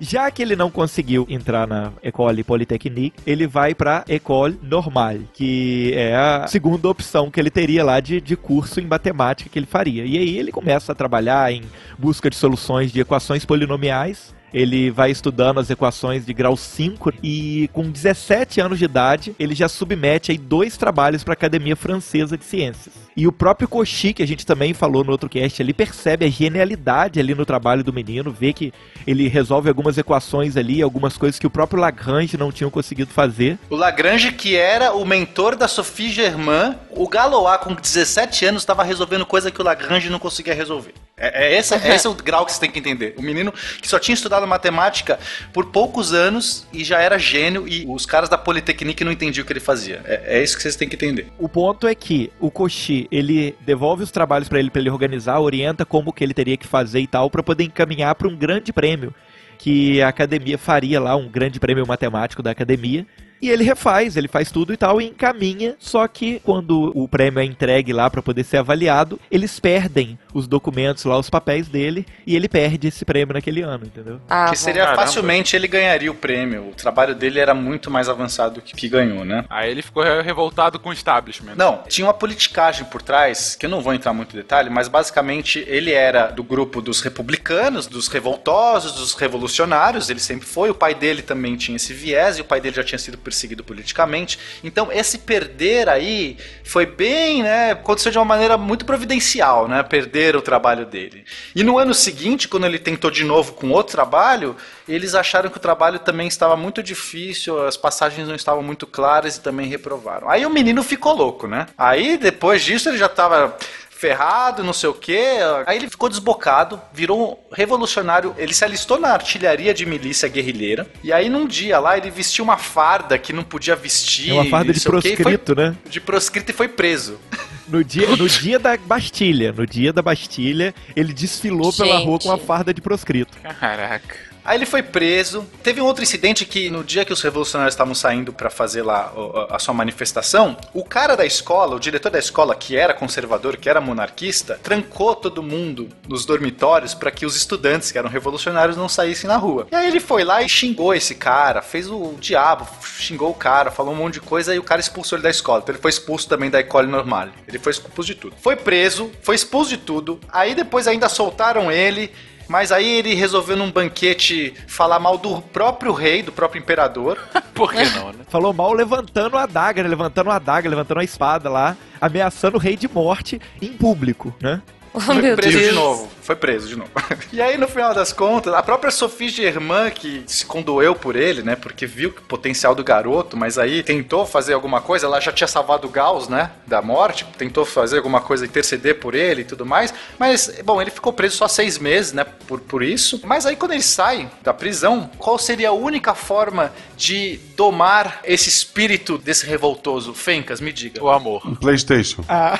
Já que ele não conseguiu entrar na École Polytechnique, ele vai pra École Normale, que é a segunda opção que ele teria lá de, de curso em matemática que ele faria. E aí ele começa a trabalhar em busca de soluções de equações polinomiais. Ele vai estudando as equações de grau 5 e com 17 anos de idade, ele já submete aí dois trabalhos para a Academia Francesa de Ciências. E o próprio Cauchy, que a gente também falou no outro cast, percebe a genialidade ali no trabalho do menino, vê que ele resolve algumas equações ali, algumas coisas que o próprio Lagrange não tinha conseguido fazer. o Lagrange, que era o mentor da Sophie Germain, o Galois, com 17 anos, estava resolvendo coisa que o Lagrange não conseguia resolver. É, é esse, é esse o [LAUGHS] grau que você tem que entender. O menino que só tinha estudado matemática por poucos anos e já era gênio, e os caras da Politecnique não entendiam o que ele fazia. É, é isso que vocês têm que entender. O ponto é que o Cauchy, ele devolve os trabalhos para ele, para ele organizar, orienta como que ele teria que fazer e tal, para poder encaminhar para um grande prêmio que a academia faria lá, um grande prêmio matemático da academia. E ele refaz, ele faz tudo e tal e encaminha, só que quando o prêmio é entregue lá para poder ser avaliado, eles perdem os documentos lá, os papéis dele, e ele perde esse prêmio naquele ano, entendeu? Ah, que seria caramba. facilmente ele ganharia o prêmio. O trabalho dele era muito mais avançado que, que ganhou, né? Aí ele ficou re- revoltado com o establishment. Não, tinha uma politicagem por trás, que eu não vou entrar muito em detalhe, mas basicamente ele era do grupo dos republicanos, dos revoltosos, dos revolucionários, ele sempre foi. O pai dele também tinha esse viés, e o pai dele já tinha sido perseguido politicamente. Então, esse perder aí foi bem, né? Aconteceu de uma maneira muito providencial, né? Perder o trabalho dele. E no ano seguinte, quando ele tentou de novo com outro trabalho, eles acharam que o trabalho também estava muito difícil, as passagens não estavam muito claras e também reprovaram. Aí o menino ficou louco, né? Aí depois disso ele já estava ferrado, não sei o quê. Aí ele ficou desbocado, virou um revolucionário. Ele se alistou na artilharia de milícia guerrilheira. E aí num dia lá ele vestiu uma farda que não podia vestir. É uma farda de sei o quê, e foi- proscrito, né? De proscrito e foi preso. No dia, no [LAUGHS] dia da Bastilha, no dia da Bastilha, ele desfilou pela Gente. rua com uma farda de proscrito. Caraca. Aí ele foi preso. Teve um outro incidente que no dia que os revolucionários estavam saindo para fazer lá a sua manifestação, o cara da escola, o diretor da escola que era conservador, que era monarquista, trancou todo mundo nos dormitórios para que os estudantes que eram revolucionários não saíssem na rua. E aí ele foi lá e xingou esse cara, fez o diabo, xingou o cara, falou um monte de coisa e o cara expulsou ele da escola. Então ele foi expulso também da École Normale. Ele foi expulso de tudo. Foi preso, foi expulso de tudo. Aí depois ainda soltaram ele. Mas aí ele resolveu num banquete falar mal do próprio rei, do próprio imperador. [LAUGHS] Por que não, né? Falou mal levantando a adaga, né? levantando a adaga, levantando a espada lá, ameaçando o rei de morte em público, né? Oh, Foi meu preso Deus. de novo. Foi preso de novo. [LAUGHS] E aí, no final das contas, a própria Sophie Germain, que se condoeu por ele, né? Porque viu o potencial do garoto, mas aí tentou fazer alguma coisa. Ela já tinha salvado o Gauss, né? Da morte. Tentou fazer alguma coisa, interceder por ele e tudo mais. Mas, bom, ele ficou preso só seis meses, né? Por, por isso. Mas aí, quando ele sai da prisão, qual seria a única forma de domar esse espírito desse revoltoso? Fencas, me diga. O amor. Um PlayStation. Ah!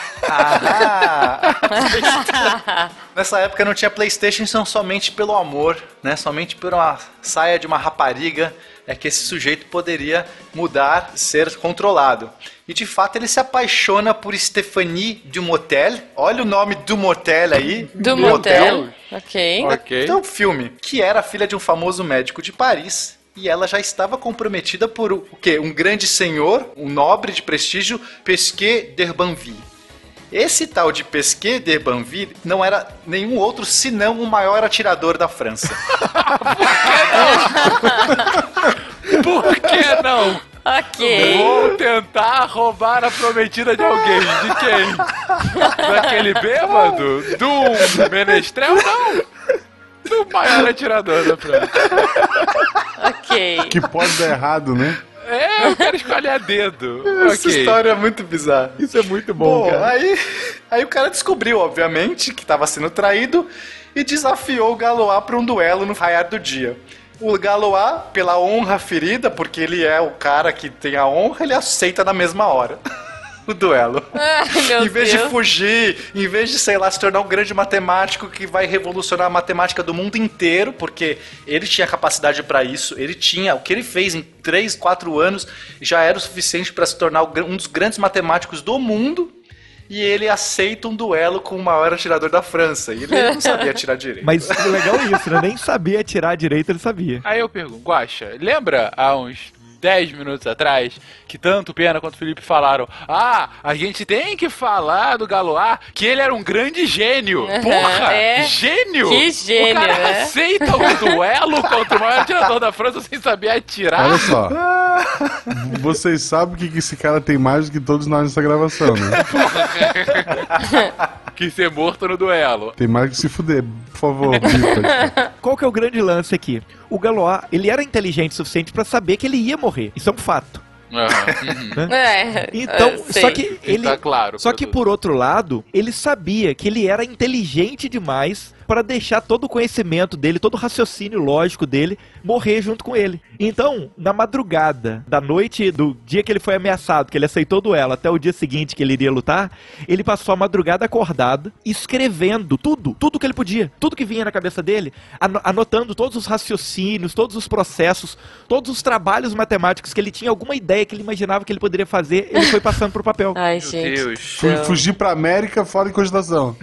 [LAUGHS] Nessa época não tinha Playstation, então somente pelo amor, né? Somente por uma saia de uma rapariga é que esse sujeito poderia mudar, ser controlado. E de fato ele se apaixona por Stephanie Dumotel. Olha o nome Dumotel aí. Do motel. Ok. Ok. Então, um filme que era filha de um famoso médico de Paris e ela já estava comprometida por o quê? Um grande senhor, um nobre de prestígio, Pesquet d'Herbanville. Esse tal de Pesquet d'Herbanville não era nenhum outro senão o maior atirador da França. [LAUGHS] Por que não? Ok. Vou tentar roubar a prometida de alguém. De quem? Daquele bêbado? Do menestrel? Não. Do maior atirador da França. Ok. Que pode dar errado, né? É, eu quero escolher a dedo. [LAUGHS] Essa ok. história é muito bizarra. Isso é muito bom, Bom, cara. aí, aí o cara descobriu, obviamente, que estava sendo traído e desafiou o Galois para um duelo no raiar do dia. O Galois, pela honra ferida, porque ele é o cara que tem a honra, ele aceita na mesma hora. [LAUGHS] O duelo. [LAUGHS] Ai, em vez Deus. de fugir, em vez de, sei lá, se tornar um grande matemático que vai revolucionar a matemática do mundo inteiro, porque ele tinha capacidade para isso, ele tinha, o que ele fez em 3, 4 anos já era o suficiente para se tornar um dos grandes matemáticos do mundo. E ele aceita um duelo com o maior atirador da França. E ele não sabia atirar [LAUGHS] direito. Mas o legal é isso, né? Nem sabia atirar direito, ele sabia. Aí eu pergunto, Guaxa, lembra há uns 10 minutos atrás que tanto o Pena quanto o Felipe falaram: Ah, a gente tem que falar do Galois que ele era um grande gênio. Porra! É. Gênio! Que gênio, O cara né? aceita um [LAUGHS] duelo contra o maior atirador da França sem saber atirar. Olha só. [LAUGHS] Vocês sabem o que que esse cara tem mais do que todos nós nessa gravação, né? [LAUGHS] Que ser morto no duelo. Tem mais que se fuder. Por favor. Qual que é o grande lance aqui? O Galois, ele era inteligente o suficiente pra saber que ele ia morrer. Isso é um fato. Aham. [LAUGHS] Uhum. É. Então, é, só que ele Tá claro. Só que tudo. por outro lado, ele sabia que ele era inteligente demais para deixar todo o conhecimento dele, todo o raciocínio lógico dele morrer junto com ele. Então, na madrugada da noite do dia que ele foi ameaçado, que ele aceitou o duelo, até o dia seguinte que ele iria lutar, ele passou a madrugada acordado, escrevendo tudo, tudo que ele podia, tudo que vinha na cabeça dele, ano- anotando todos os raciocínios, todos os processos, todos os trabalhos matemáticos que ele tinha alguma ideia que ele imaginava que ele poderia fazer, ele foi passando pro papel. Ai, Meu gente. Deus. Fui, fugir pra América fora em cogitação.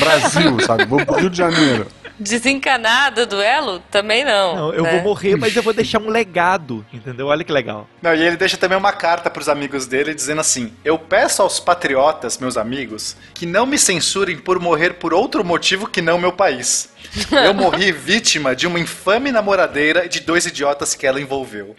Brasil, sabe? Vou pro Rio de Janeiro. Desencanar do duelo? Também não. Não, eu né? vou morrer, mas eu vou deixar um legado, entendeu? Olha que legal. Não, e ele deixa também uma carta pros amigos dele dizendo assim: Eu peço aos patriotas, meus amigos, que não me censurem por morrer por outro motivo que não meu país. Eu morri [LAUGHS] vítima de uma infame namoradeira de dois idiotas que ela envolveu.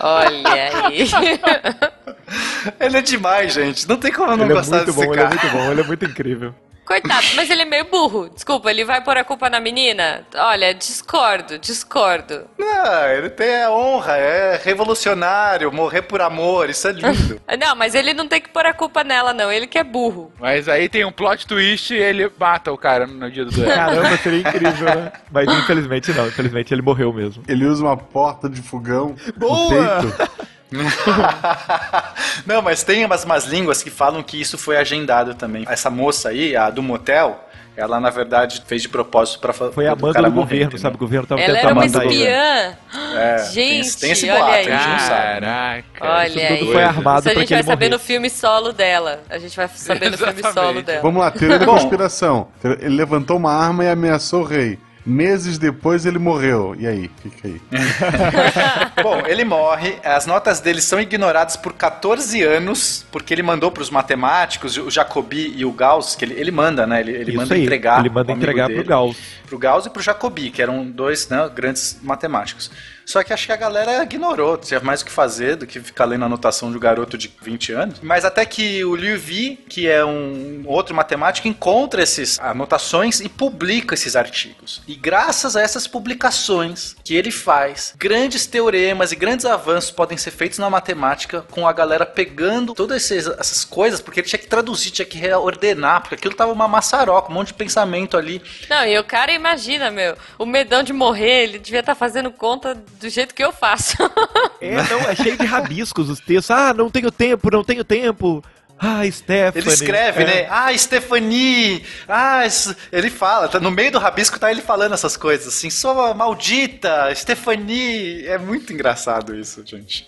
Olha aí. [LAUGHS] Ele é demais, gente. Não tem como eu não ele é gostar muito desse bom, ele é cara. muito bom, ele é muito incrível. Coitado, mas ele é meio burro. Desculpa, ele vai pôr a culpa na menina? Olha, discordo, discordo. Não, ele tem a honra, é revolucionário, morrer por amor, isso é lindo. [LAUGHS] Não, mas ele não tem que pôr a culpa nela, não. Ele que é burro. Mas aí tem um plot twist e ele mata o cara no dia do duelo. Caramba, seria incrível, né? Mas infelizmente não, infelizmente ele morreu mesmo. Ele usa uma porta de fogão Boa! [LAUGHS] [LAUGHS] Não, mas tem umas, umas línguas que falam que isso foi agendado também. Essa moça aí, a do motel, ela na verdade fez de propósito pra fa- Foi a cara do governo, entendeu? sabe? O governo tava Ela era tentando uma matar ele. espiã. É, [GASPS] Gente, tem, tem esse olha boato, aí. a gente não sabe. né? Caraca. Olha Isso aí. tudo foi armado Isso a pra gente que vai ele saber no morresse. filme solo dela. A gente vai saber no filme solo dela. Vamos lá, teoria da conspiração. Ele levantou uma arma e ameaçou o rei. Meses depois ele morreu. E aí? Fica [LAUGHS] aí. Bom, ele morre, as notas dele são ignoradas por 14 anos, porque ele mandou para os matemáticos, o Jacobi e o Gauss, que ele, ele manda, né? Ele, ele Isso manda aí, entregar. Ele manda entregar dele. pro Gauss. pro Gauss e pro Jacobi, que eram dois né, grandes matemáticos. Só que acho que a galera ignorou, tinha mais o que fazer do que ficar lendo a anotação de um garoto de 20 anos. Mas até que o Liu Vi, que é um outro matemático, encontra essas anotações e publica esses artigos. E graças a essas publicações que ele faz, grandes teoremas e grandes avanços podem ser feitos na matemática com a galera pegando todas essas coisas, porque ele tinha que traduzir, tinha que reordenar, porque aquilo tava uma maçaroca, um monte de pensamento ali. Não, e o cara imagina, meu, o medão de morrer, ele devia estar fazendo conta do jeito que eu faço. [LAUGHS] É, não, é cheio de rabiscos os textos. Ah, não tenho tempo, não tenho tempo. Ah, Stephanie. Ele escreve, É. né? Ah, Stephanie! Ah, isso- ele fala, tá no meio do rabisco tá ele falando essas coisas, assim, sua maldita, Stephanie! É muito engraçado isso, gente.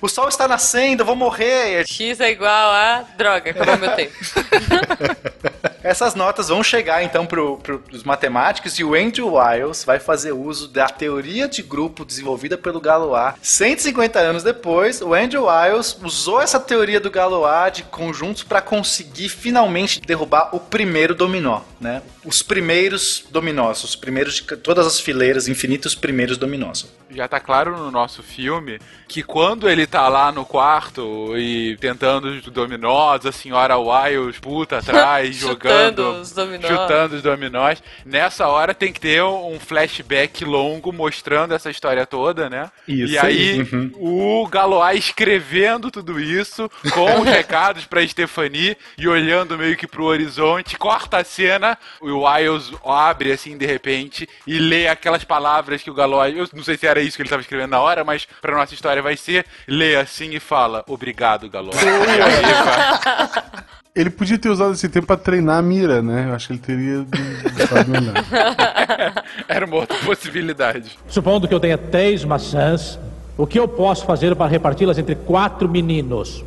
O sol está nascendo, eu vou morrer! X é igual a droga, acabou meu tempo. [LAUGHS] Essas notas vão chegar então pro, pro, pros matemáticos e o Andrew Wiles vai fazer uso da teoria de grupo desenvolvida pelo Galois. 150 anos depois, o Andrew Wiles usou essa teoria do Galois de conjuntos para conseguir finalmente derrubar o primeiro dominó, né? Os primeiros dominós, os primeiros de todas as fileiras, infinitos primeiros dominós. Já tá claro no nosso filme que quando ele tá lá no quarto e tentando os dominós, a senhora Wiles puta atrás, [LAUGHS] Chutando os dominós. chutando os dominós, nessa hora tem que ter um flashback longo mostrando essa história toda, né? Isso e aí o Galois escrevendo tudo isso com os [LAUGHS] recados pra Stephanie e olhando meio que pro horizonte, corta a cena, o Wiles abre assim de repente e lê aquelas palavras que o Galois, eu não sei se era isso que ele estava escrevendo na hora, mas pra nossa história vai ser, lê assim e fala: "Obrigado, Galois". [LAUGHS] E aí, vai. Ele podia ter usado esse tempo pra treinar a mira, né? Eu acho que ele teria [LAUGHS] gostado melhor. [LAUGHS] Era uma outra possibilidade. Supondo que eu tenha três maçãs, o que eu posso fazer para reparti-las entre quatro meninos?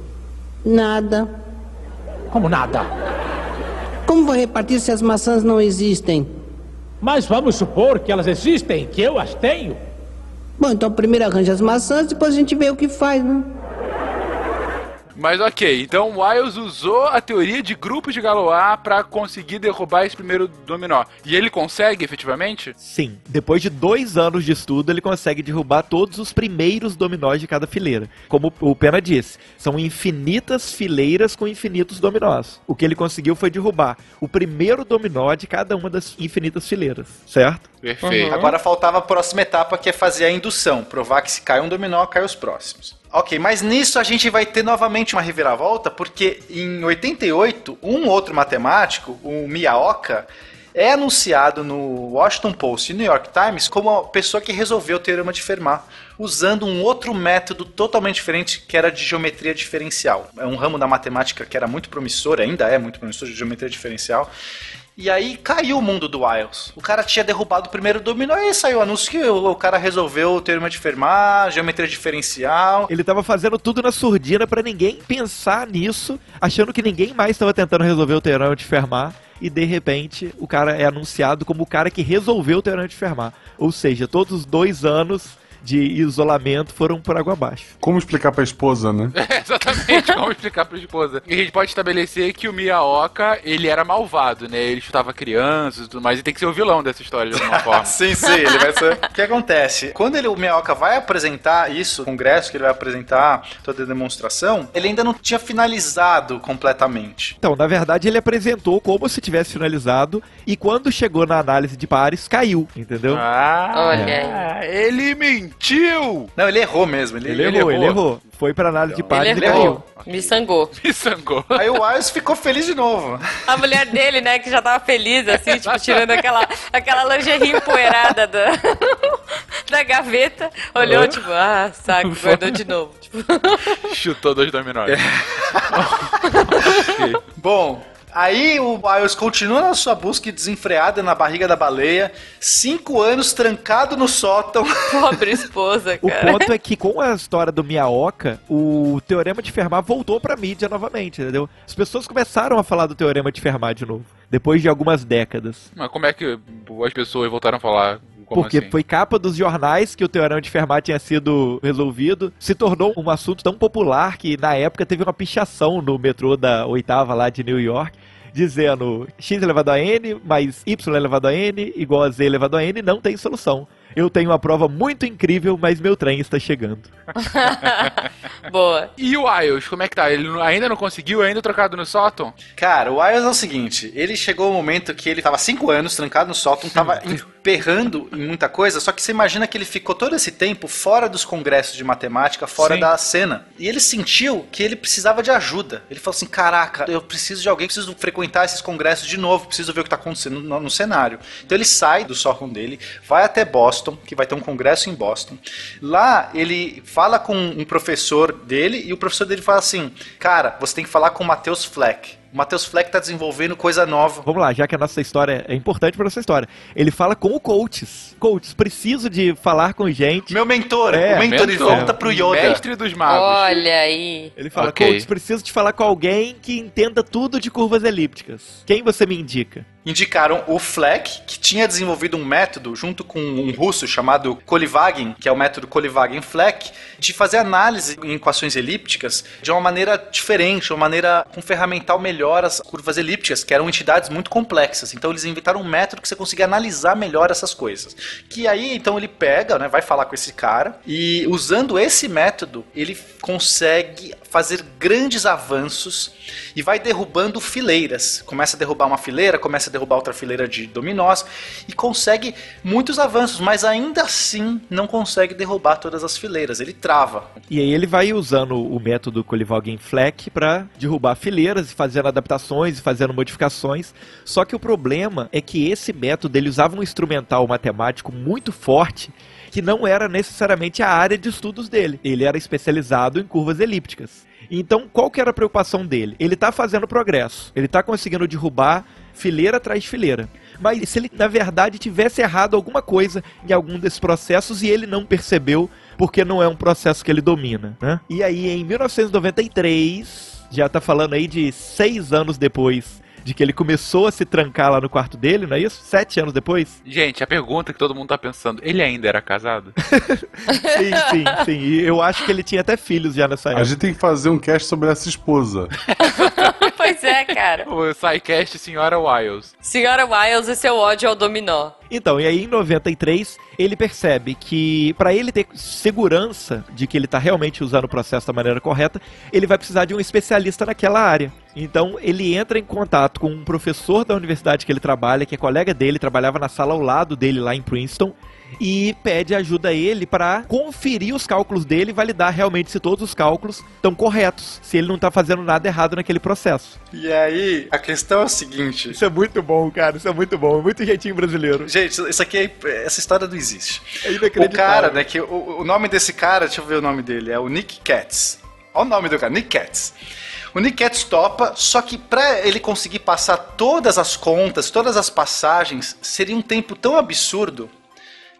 Nada. Como nada. Como vou repartir se as maçãs não existem? Mas vamos supor que elas existem, que eu as tenho. Bom, então primeiro arranja as maçãs, depois a gente vê o que faz, né? Mas ok, então o Wiles usou a teoria de grupos de Galois pra conseguir derrubar esse primeiro dominó. E ele consegue, efetivamente? Sim, depois de dois anos de estudo, ele consegue derrubar todos os primeiros dominós de cada fileira. Como o Pena disse, são infinitas fileiras com infinitos dominós. O que ele conseguiu foi derrubar o primeiro dominó de cada uma das infinitas fileiras, certo? Perfeito. Agora faltava a próxima etapa que é fazer a indução, provar que se cai um dominó, cai os próximos. Ok, mas nisso a gente vai ter novamente uma reviravolta, porque em 88, um outro matemático, o Miyaoka, é anunciado no Washington Post e New York Times como a pessoa que resolveu o teorema de Fermat. usando um outro método totalmente diferente que era de geometria diferencial. É um ramo da matemática que era muito promissor, ainda é muito promissor de geometria diferencial. E aí caiu o mundo do Wiles. O cara tinha derrubado o primeiro dominó e saiu o anúncio que o, cara resolveu o teorema de Fermat, geometria diferencial. Ele tava fazendo tudo na surdina pra ninguém pensar nisso, achando que ninguém mais estava tentando resolver o teorema de Fermat. E de repente o cara é anunciado como o cara que resolveu o teorema de Fermat. Ou seja, todos os dois anos de isolamento foram por água abaixo. Como explicar pra esposa, né? É, [LAUGHS] exatamente, como explicar pra esposa. E a gente pode estabelecer que o Miyaoka, ele era malvado, né? Ele chutava crianças e tudo mais, e tem que ser o vilão dessa história de alguma [LAUGHS] forma. sim, sim, ele vai ser. o que acontece? Quando ele, o Miyaoka vai apresentar isso, o congresso que ele vai apresentar toda a demonstração, ele ainda não tinha finalizado completamente. Então, na verdade, ele apresentou como se tivesse finalizado, e quando chegou na análise de pares, caiu, entendeu? Ah, Olha aí. ele mentiu! Não, ele errou mesmo. Ele, Ele, errou, ele errou. Foi pra análise de pares Ele e errou. caiu. Me sangou. [LAUGHS] Me sangou. Aí o Wiles ficou feliz de novo. A mulher dele, né, que já tava feliz, assim, tipo, tirando aquela, aquela lingerie empoeirada da, [LAUGHS] da gaveta, olhou, tipo, ah, saco, [LAUGHS] guardou de novo. Tipo, Chutou dois dominós. Bom, aí o Wiles continua na sua busca desenfreada na barriga da baleia, cinco anos trancado no sótão. [LAUGHS] pobre esposa, O cara. ponto é que com a história do Miyaoka, o teorema de Fermat voltou pra mídia novamente, entendeu? As pessoas começaram a falar do teorema de Fermat de novo, depois de algumas décadas. Mas como é que as pessoas voltaram a falar? Como Porque assim? foi capa dos jornais que o teorema de Fermat tinha sido resolvido. Se tornou um assunto tão popular que na época teve uma pichação no metrô da oitava lá de New York. Dizendo x elevado a n mais y elevado a n igual a z elevado a n não tem solução. Eu tenho uma prova muito incrível, mas meu trem está chegando. [LAUGHS] Boa. E o Wiles, como é que tá? Ele ainda não conseguiu, ainda trocado no sótão? Cara, o Wiles é o seguinte, ele chegou o momento que ele tava cinco anos trancado no sótão, tava [LAUGHS] emperrando em muita coisa, só que você imagina que ele ficou todo esse tempo fora dos congressos de matemática, fora Sim. da cena. E ele sentiu que ele precisava de ajuda. Ele falou assim, caraca, eu preciso de alguém, preciso frequentar esses congressos de novo, preciso ver o que tá acontecendo no, no cenário. Então ele sai do sótão dele, vai até Boston, que vai ter um congresso em Boston. Lá ele fala com um professor dele e o professor dele fala assim, cara, você tem que falar com o Matheus Fleck. O Matheus Fleck tá desenvolvendo coisa nova. Vamos lá, já que a nossa história é importante para nossa história. Ele fala com o coaches. Coaches, preciso de falar com gente. Meu mentor, É, o mentor, ele Mentor. volta pro Yoda. Mestre dos magos. Olha aí. Ele fala, Ok. coaches, preciso de falar com alguém que entenda tudo de curvas elípticas. Quem você me indica? Indicaram o Fleck, que tinha desenvolvido um método junto com um russo chamado Kolivagin, que é o método Kolivagin-Fleck, de fazer análise em equações elípticas de uma maneira diferente, uma maneira com ferramental melhor as curvas elípticas, que eram entidades muito complexas. Então eles inventaram um método que você conseguia analisar melhor essas coisas. Que aí então ele pega, né, vai falar com esse cara e usando esse método, ele consegue fazer grandes avanços e vai derrubando fileiras. Começa a derrubar uma fileira, começa a derrubar outra fileira de dominós e consegue muitos avanços, mas ainda assim não consegue derrubar todas as fileiras. Ele trava. E aí ele vai usando o método Kolivagin-Fleck para derrubar fileiras e fazendo adaptações e fazendo modificações. Só que o problema é que esse método ele usava um instrumental matemático muito forte que não era necessariamente a área de estudos dele. Ele era especializado em curvas elípticas. Então, qual que era a preocupação dele? Ele está fazendo progresso. Ele está conseguindo derrubar fileira atrás de fileira. Mas se ele, na verdade, tivesse errado alguma coisa em algum desses processos e ele não percebeu, porque não é um processo que ele domina, né? E aí, em 1993, já tá falando aí de seis anos depois de que ele começou a se trancar lá no quarto dele, não é isso? Sete anos depois? Gente, a pergunta que todo mundo tá pensando, ele ainda era casado? [LAUGHS] Sim, sim, sim. E eu acho que ele tinha até filhos já nessa A época. gente tem que fazer um cast sobre essa esposa. [LAUGHS] Pois é, cara. o SciCast Senhora Wiles. Senhora Wiles e seu ódio ao dominó. Então, e aí em 93, ele percebe que para ele ter segurança de que ele está realmente usando o processo da maneira correta, ele vai precisar de um especialista naquela área. Então, ele entra em contato com um professor da universidade que ele trabalha, que é colega dele, trabalhava na sala ao lado dele lá em Princeton, e pede ajuda a ele para conferir os cálculos dele e validar realmente se todos os cálculos estão corretos, se ele não tá fazendo nada errado naquele processo. E aí, a questão é o seguinte. Isso é muito bom, cara, isso é muito bom, muito jeitinho brasileiro. Gente, isso aqui, é, essa história não existe. É O inacreditável. cara, né, que o, o nome desse cara, deixa eu ver o nome dele, é o Nick Katz. Olha o nome do cara, Nick Katz. O Nick Katz topa, só que pra ele conseguir passar todas as contas, todas as passagens, seria um tempo tão absurdo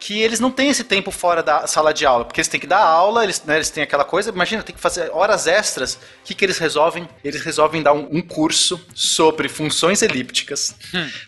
que eles não têm esse tempo fora da sala de aula, porque eles têm que dar aula, eles, né, eles têm aquela coisa, imagina, tem que fazer horas extras. O que, que eles resolvem? Eles resolvem dar um, um curso sobre funções elípticas,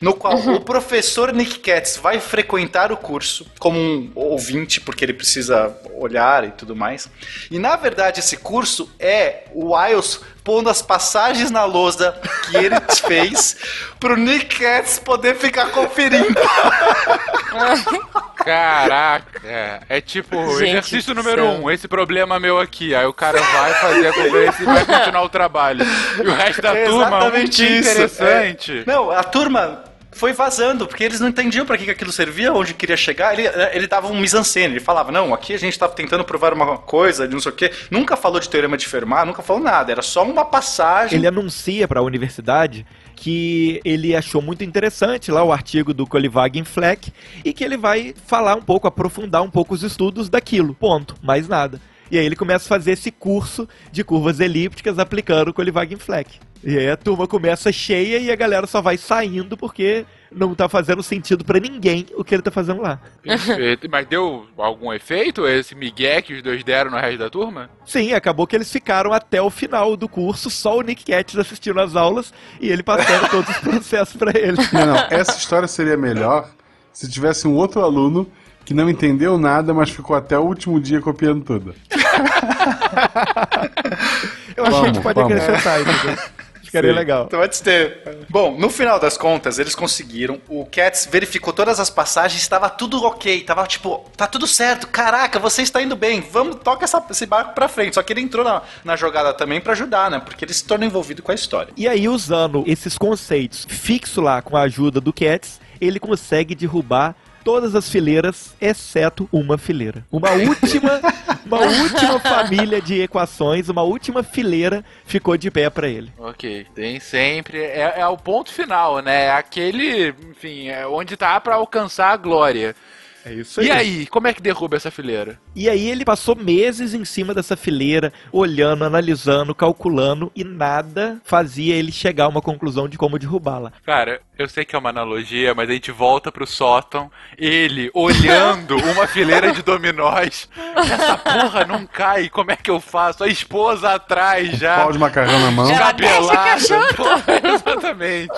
no qual o professor Nick Katz vai frequentar o curso como um ouvinte, porque ele precisa olhar e tudo mais. E na verdade, esse curso é o Wiles pondo as passagens na lousa que ele [LAUGHS] fez pro Nick Katz poder ficar conferindo. [LAUGHS] Caraca, é tipo Gente exercício número céu. um, esse problema meu aqui. Aí o cara vai fazer a conferência e vai continuar o trabalho. E o resto da É turma, exatamente muito isso. interessante. É. Não, a turma foi vazando, porque eles não entendiam pra que aquilo servia, onde queria chegar. Ele, ele dava um mise-en-scène, ele falava, não, aqui a gente tava tentando provar uma coisa, de não sei o quê. Nunca falou de teorema de Fermat, nunca falou nada, era só uma passagem. Ele anuncia para a universidade que ele achou muito interessante lá o artigo do Colivagen Fleck e que ele vai falar um pouco, aprofundar um pouco os estudos daquilo. Ponto. Mais nada. E aí ele começa a fazer esse curso de curvas elípticas aplicando o Colivagen Fleck. E aí a turma começa cheia e a galera só vai saindo porque não tá fazendo sentido pra ninguém o que ele tá fazendo lá. Perfeito. Mas deu algum efeito esse migué que os dois deram no resto da turma? Sim, acabou que eles ficaram até o final do curso, só o Nick Katz assistindo as aulas e ele passando todos os processos pra ele. Não, não, essa história seria melhor se tivesse um outro aluno que não entendeu nada, mas ficou até o último dia copiando tudo. [LAUGHS] Eu acho que a gente pode vamos. acrescentar isso. Ficaria Sim. legal. Pode ter. Bom, no final das contas, eles conseguiram. O Cats verificou todas as passagens, estava tudo ok. Tava tipo, tá tudo certo. Caraca, você está indo bem. Vamos, toca essa- esse barco pra frente. Só que ele entrou na, na jogada também pra ajudar, né? Porque ele se torna envolvido com a história. E aí, usando esses conceitos fixo lá com a ajuda do Cats, ele consegue derrubar todas as fileiras, exceto uma fileira. Uma última, uma última [LAUGHS] família de equações, uma última fileira ficou de pé pra ele. Ok, tem sempre. É, é o ponto final, né? É aquele, enfim, é onde tá pra alcançar a glória. É isso E aí, como é que derruba essa fileira? E aí ele passou meses em cima dessa fileira, olhando, analisando, calculando, e nada fazia ele chegar a uma conclusão de como derrubá-la. Cara, eu sei que é uma analogia, mas a gente volta pro sótão, ele olhando [LAUGHS] uma fileira de dominós. Essa porra não cai, como é que eu faço? A esposa atrás já. Pau de macarrão na mão. Ela desce o Cabelada. cachorro. Porra, [LAUGHS] exatamente.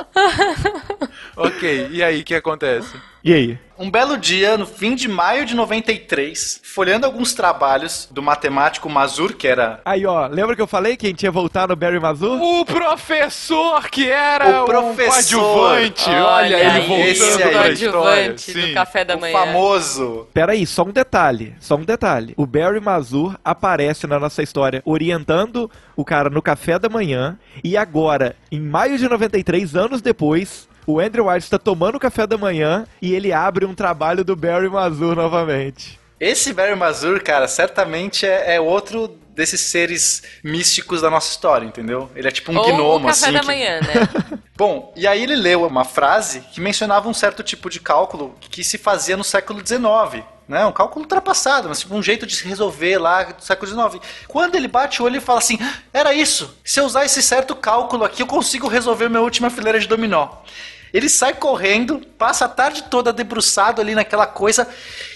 ok, e aí, o que acontece? E aí? Um belo dia, no fim de maio de 93, folhando alguns trabalhos do matemático Mazur, que era Aí, ó, lembra que eu falei que a gente ia voltar no Barry Mazur? O professor que era O o professor. coadjuvante. Olha, ele aí, voltando esse aí. história. Coadjuvante do Sim. café da o manhã. famoso. Peraí, só um detalhe, só um detalhe. O Barry Mazur aparece na nossa história orientando o cara no café da manhã e agora, em maio de 93, anos depois, o Andrew White está tomando o café da manhã e ele abre um trabalho do Barry Mazur novamente. Esse Barry Mazur, cara, certamente é, é outro desses seres místicos da nossa história, entendeu? Ele é tipo um Ou gnomo, o café assim. da que- manhã, né? [LAUGHS] Bom, e aí ele leu uma frase que mencionava um certo tipo de cálculo que se fazia no século XIX. Né? Um cálculo ultrapassado, mas tipo um jeito de se resolver lá do século XIX. Quando ele bate o olho e fala assim: era isso, se eu usar esse certo cálculo aqui, eu consigo resolver minha última fileira de dominó. Ele sai correndo, passa a tarde toda debruçado ali naquela coisa,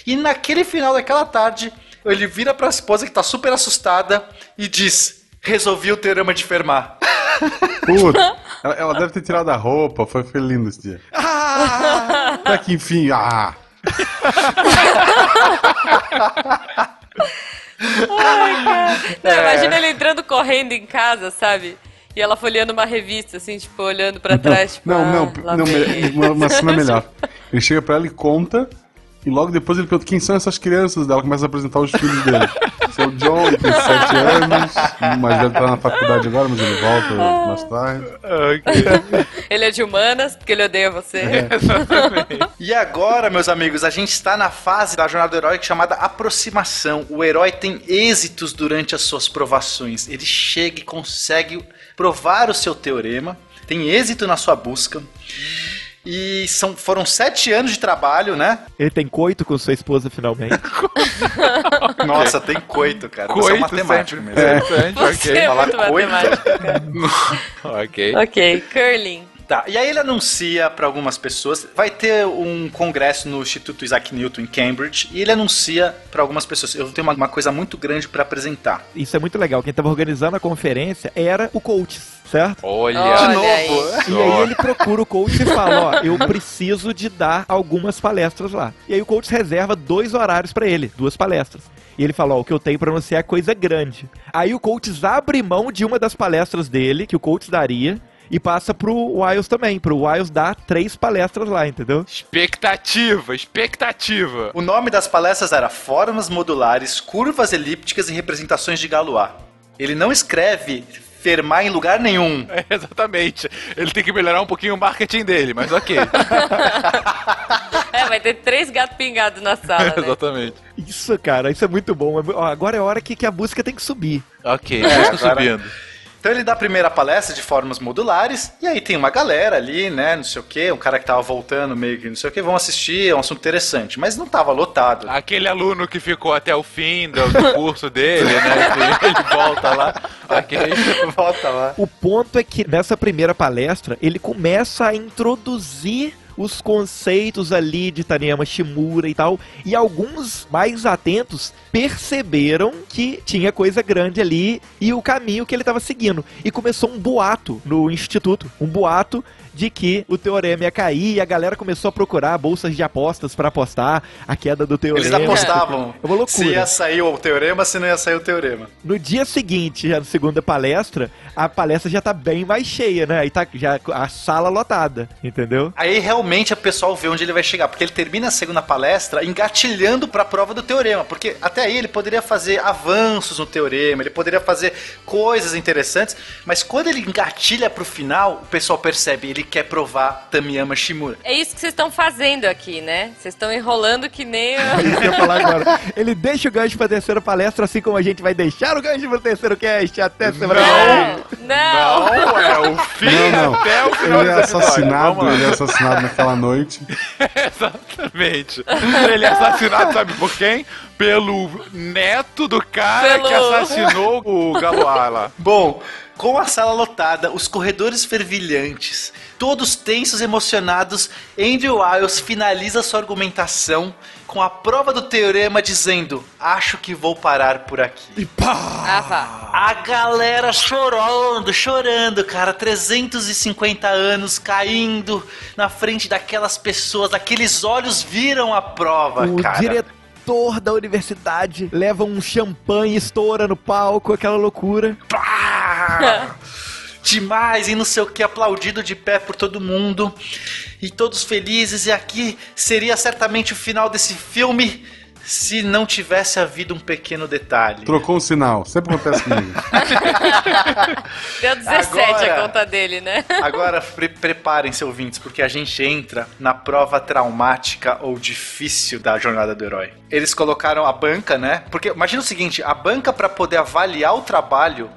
e naquele final daquela tarde, ele vira pra esposa que tá super assustada e diz: Resolvi o teorema de Fermat. Puta, ela, ela deve ter tirado a roupa, foi, foi lindo esse dia. Até que enfim, ah! Não, imagina ele entrando correndo em casa, sabe? E ela folheando uma revista, assim, tipo, olhando pra trás. Tipo, Não, ah, não, lá não, me- uma, uma cena [LAUGHS] melhor. Ele chega pra ela e conta, E logo depois ele pergunta quem são essas crianças dela, começa a apresentar os filhos dele. É o John, ele tem 7 anos, o mais velho tá na faculdade agora, mas ele volta mais tarde. Ele é de humanas, porque ele odeia você. [LAUGHS] E agora, meus amigos, a gente está na fase da jornada do herói chamada aproximação. O herói tem êxitos durante as suas provações. Ele chega e consegue provar o seu teorema, tem êxito na sua busca. E são, foram sete anos de trabalho, né? Ele tem coito com sua esposa finalmente. [LAUGHS] Nossa, tem coito, cara. Você é um Coito matemático mesmo. Interessante, Você ok. é Falar muito coito. [LAUGHS] Ok. ok, curling. Tá, e aí ele anuncia para algumas pessoas, vai ter um congresso no Instituto Isaac Newton em Cambridge, e ele anuncia para algumas pessoas, eu tenho uma, uma coisa muito grande para apresentar. Isso é muito legal. Quem tava organizando a conferência era o coach, certo? Olha. Olha aí. E aí ele procura o coach e fala, ó, eu preciso de dar algumas palestras lá. E aí o coach reserva dois horários pra ele, duas palestras. E ele fala, ó, o que eu tenho pra anunciar é coisa grande. Aí o coach abre mão de uma das palestras dele, que o coach daria, e passa pro Wiles também. Pro Wiles dar três palestras lá, entendeu? Expectativa, expectativa. O nome das palestras era Formas Modulares, Curvas Elípticas e Representações de Galois. Ele não escreve Fermat em lugar nenhum. [LAUGHS] É, exatamente. Ele tem que melhorar um pouquinho o marketing dele, mas ok. É, vai ter três gatos pingados na sala, né? [LAUGHS] exatamente. Isso, cara, isso é muito bom. Agora é a hora que, que a música tem que subir. Ok, É, música agora- subindo. Então ele dá a primeira palestra de formas modulares, e aí tem uma galera ali, né, não sei o que, um cara que tava voltando meio que não sei o que, vão assistir, é um assunto interessante, mas não tava lotado. Aquele aluno que ficou até o fim do, do curso dele, né? [LAUGHS] Ele volta lá. Ok. Volta lá. O ponto é que nessa primeira palestra ele começa a introduzir os conceitos ali de Taneyama Shimura e tal, e alguns mais atentos perceberam que tinha coisa grande ali e o caminho que ele estava seguindo. E começou um boato no instituto, um boato de que o teorema ia cair e a galera começou a procurar bolsas de apostas para apostar a queda do teorema. Eles apostavam É uma se loucura. ia sair o teorema, se não ia sair o teorema. No dia seguinte, já na segunda palestra, a palestra já tá bem mais cheia, né? Aí tá já a sala lotada, entendeu? Aí realmente o pessoal vê onde ele vai chegar, porque ele termina a segunda palestra engatilhando para a prova do teorema, porque até aí ele poderia fazer avanços no teorema, ele poderia fazer coisas interessantes, mas quando ele engatilha pro final, o pessoal percebe, ele quer provar Tamiyama Shimura. É isso que vocês estão fazendo aqui, né? Vocês estão enrolando que nem... o- Isso [LAUGHS] que eu ia falar agora. Ele deixa o gancho pra terceira palestra, assim como a gente vai deixar o gancho pro terceiro cast até semana. Não, não. Não, é o fim Não, não. até o final Ele é assassinado, ele é assassinado naquela noite. [LAUGHS] Exatamente. Ele é assassinado, sabe por quem? Pelo neto do cara Pelo- que assassinou o Galois lá. Bom, com a sala lotada, os corredores fervilhantes, todos tensos, emocionados, Andrew Wiles finaliza sua argumentação com a prova do teorema dizendo: Acho que vou parar por aqui. Ah, vá. A galera chorando, chorando, cara. 350 anos caindo na frente daquelas pessoas, aqueles olhos viram a prova, O cara. diretor da universidade leva um champanhe, estoura no palco, aquela loucura. Pá! [LAUGHS] Demais e não sei o que, aplaudido de pé por todo mundo e todos felizes. E aqui seria certamente o final desse filme se não tivesse havido um pequeno detalhe. Trocou um sinal, sempre acontece comigo. [LAUGHS] Deu 17 Agora- a conta dele, né? Agora pre preparem-se, ouvintes, porque a gente entra na prova traumática ou difícil da jornada do herói. Eles colocaram a banca, né? Porque imagina o seguinte: a banca, para poder avaliar o trabalho,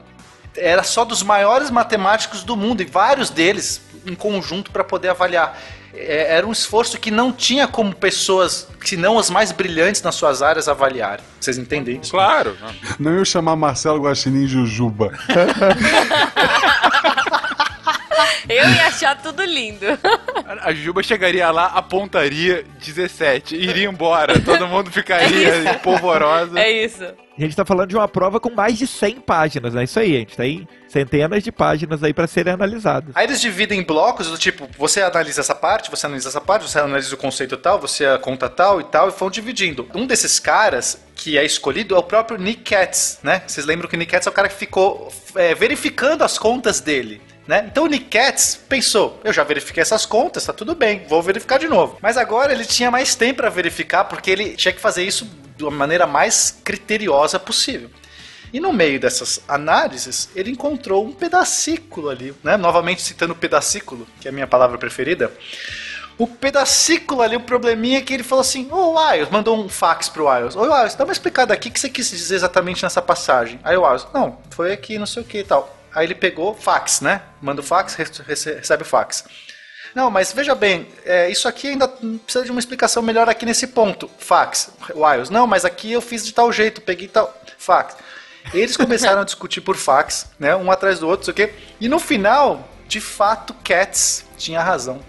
era só dos maiores matemáticos do mundo e vários deles em conjunto para poder avaliar. É, Era um esforço que não tinha como pessoas, se não as mais brilhantes nas suas áreas, avaliarem. Vocês entendem isso? Claro. Não ia chamar Marcelo Guaxinim Jujuba. [LAUGHS] [LAUGHS] Eu ia achar tudo lindo. A Juba chegaria lá, apontaria 17, iria embora. Todo mundo ficaria polvorosa. É isso. A gente tá falando de uma prova com mais de 100 páginas, né? Isso aí, a gente tem centenas de páginas aí pra serem analisadas. Aí eles dividem em blocos do tipo, você analisa essa parte, você analisa essa parte, você analisa o conceito tal, você conta tal e tal, e vão dividindo. Um desses caras que é escolhido é o próprio Nick Katz, né? Vocês lembram que o Nick Katz é o cara que ficou é, verificando as contas dele. Né? Então o Nick Katz pensou: eu já verifiquei essas contas, tá tudo bem, vou verificar de novo. Mas agora ele tinha mais tempo para verificar porque ele tinha que fazer isso de uma maneira mais criteriosa possível. E no meio dessas análises, ele encontrou um pedacículo ali, né? Novamente citando o pedacículo, que é a minha palavra preferida. O pedacículo ali, o probleminha é que ele falou assim: Ô oh, Wiles, mandou um fax pro Wiles. Ô Wiles, dá uma explicada aqui o que você quis dizer exatamente nessa passagem. Aí o Wiles, não, foi aqui, não sei o que e tal. Aí ele pegou fax, né? Manda o fax, recebe o fax. Não, mas veja bem, é, isso aqui ainda precisa de uma explicação melhor aqui nesse ponto. Fax, Wiles. Não, mas aqui eu fiz de tal jeito, peguei tal. Fax. Eles começaram a discutir por fax, né? Um atrás do outro, sei o quê. E no final, de fato, Cats tinha razão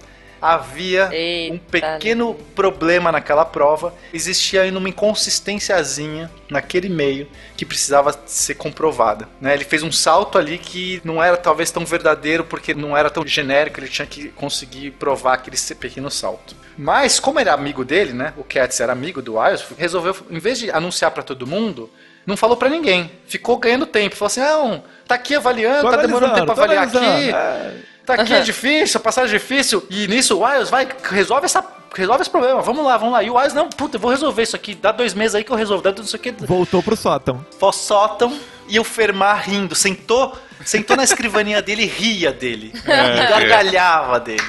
havia Eita um pequeno problema naquela prova, existia ainda uma inconsistênciazinha naquele meio que precisava ser comprovada. Né? Ele fez um salto ali que não era talvez tão verdadeiro porque não era tão genérico, ele tinha que conseguir provar aquele pequeno salto. Mas como era amigo dele, né? O Katz era amigo do Wiles, resolveu, em vez de anunciar para todo mundo, não falou para ninguém. Ficou ganhando tempo. Falou assim: não, tá aqui avaliando, tá demorando tempo pra avaliar aqui. É. Tá aqui, é difícil, passagem difícil. E nisso o Wiles vai, resolve essa. Resolve esse problema, vamos lá, vamos lá. E o Wiles, não, puta, eu vou resolver isso aqui. Dá dois meses aí que eu resolvo. Dá não sei o que. Voltou pro sótão. Foi sótão e o Fermar rindo. Sentou, sentou na escrivaninha [LAUGHS] dele e ria dele. É, e gargalhava dele.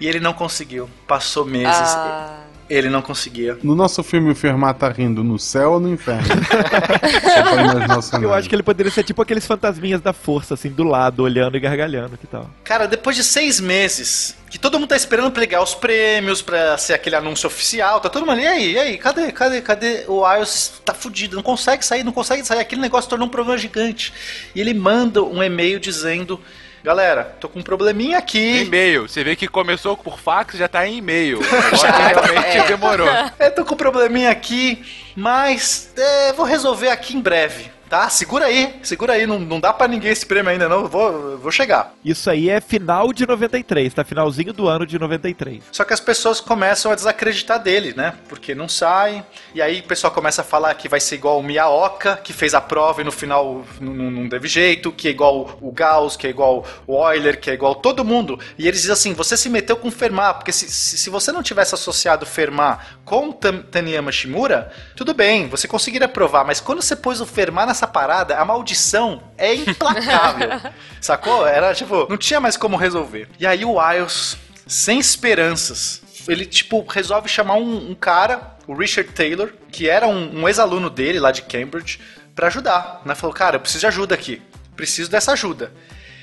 E ele não conseguiu. Passou meses. Ah. Ele não conseguia. No nosso filme, o Fermat tá rindo no céu ou no inferno? [LAUGHS] Eu acho que ele poderia ser tipo aqueles fantasminhas da força, assim, do lado, olhando e gargalhando, que tal? Cara, depois de seis meses, que todo mundo tá esperando pegar os prêmios pra ser aquele anúncio oficial, tá todo mundo ali, e aí, e aí, cadê, cadê, cadê? O Ios tá fudido, não consegue sair, não consegue sair, aquele negócio tornou um problema gigante. E ele manda um e-mail dizendo galera, tô com um probleminha aqui. E-mail. Você vê que começou por fax, já tá em e-mail. [LAUGHS] Agora realmente é. demorou. [LAUGHS] É, tô com um probleminha aqui, mas é, vou resolver aqui em breve tá? Segura aí, segura aí, não, não dá para ninguém esse prêmio ainda não, vou, vou chegar. Isso aí é final de 93, tá? Finalzinho do ano de 93. Só que as pessoas começam a desacreditar dele, né? Porque não sai, e aí o pessoal começa a falar que vai ser igual o Miyaoka, que fez a prova e no final não, não teve jeito, que é igual o Gauss, que é igual o Euler, que é igual todo mundo. E eles dizem assim, você se meteu com o Fermat, porque se, se, se você não tivesse associado o Fermat com Taniyama Shimura, tudo bem, você conseguiria provar, mas quando você pôs o Fermat nessa essa parada, a maldição é implacável. [LAUGHS] sacou? Era tipo, não tinha mais como resolver. E aí o Wiles, sem esperanças, ele tipo resolve chamar um, um cara, o Richard Taylor, que era um, um ex-aluno dele lá de Cambridge, para ajudar. Né? Falou, cara, eu preciso de ajuda aqui. Preciso dessa ajuda.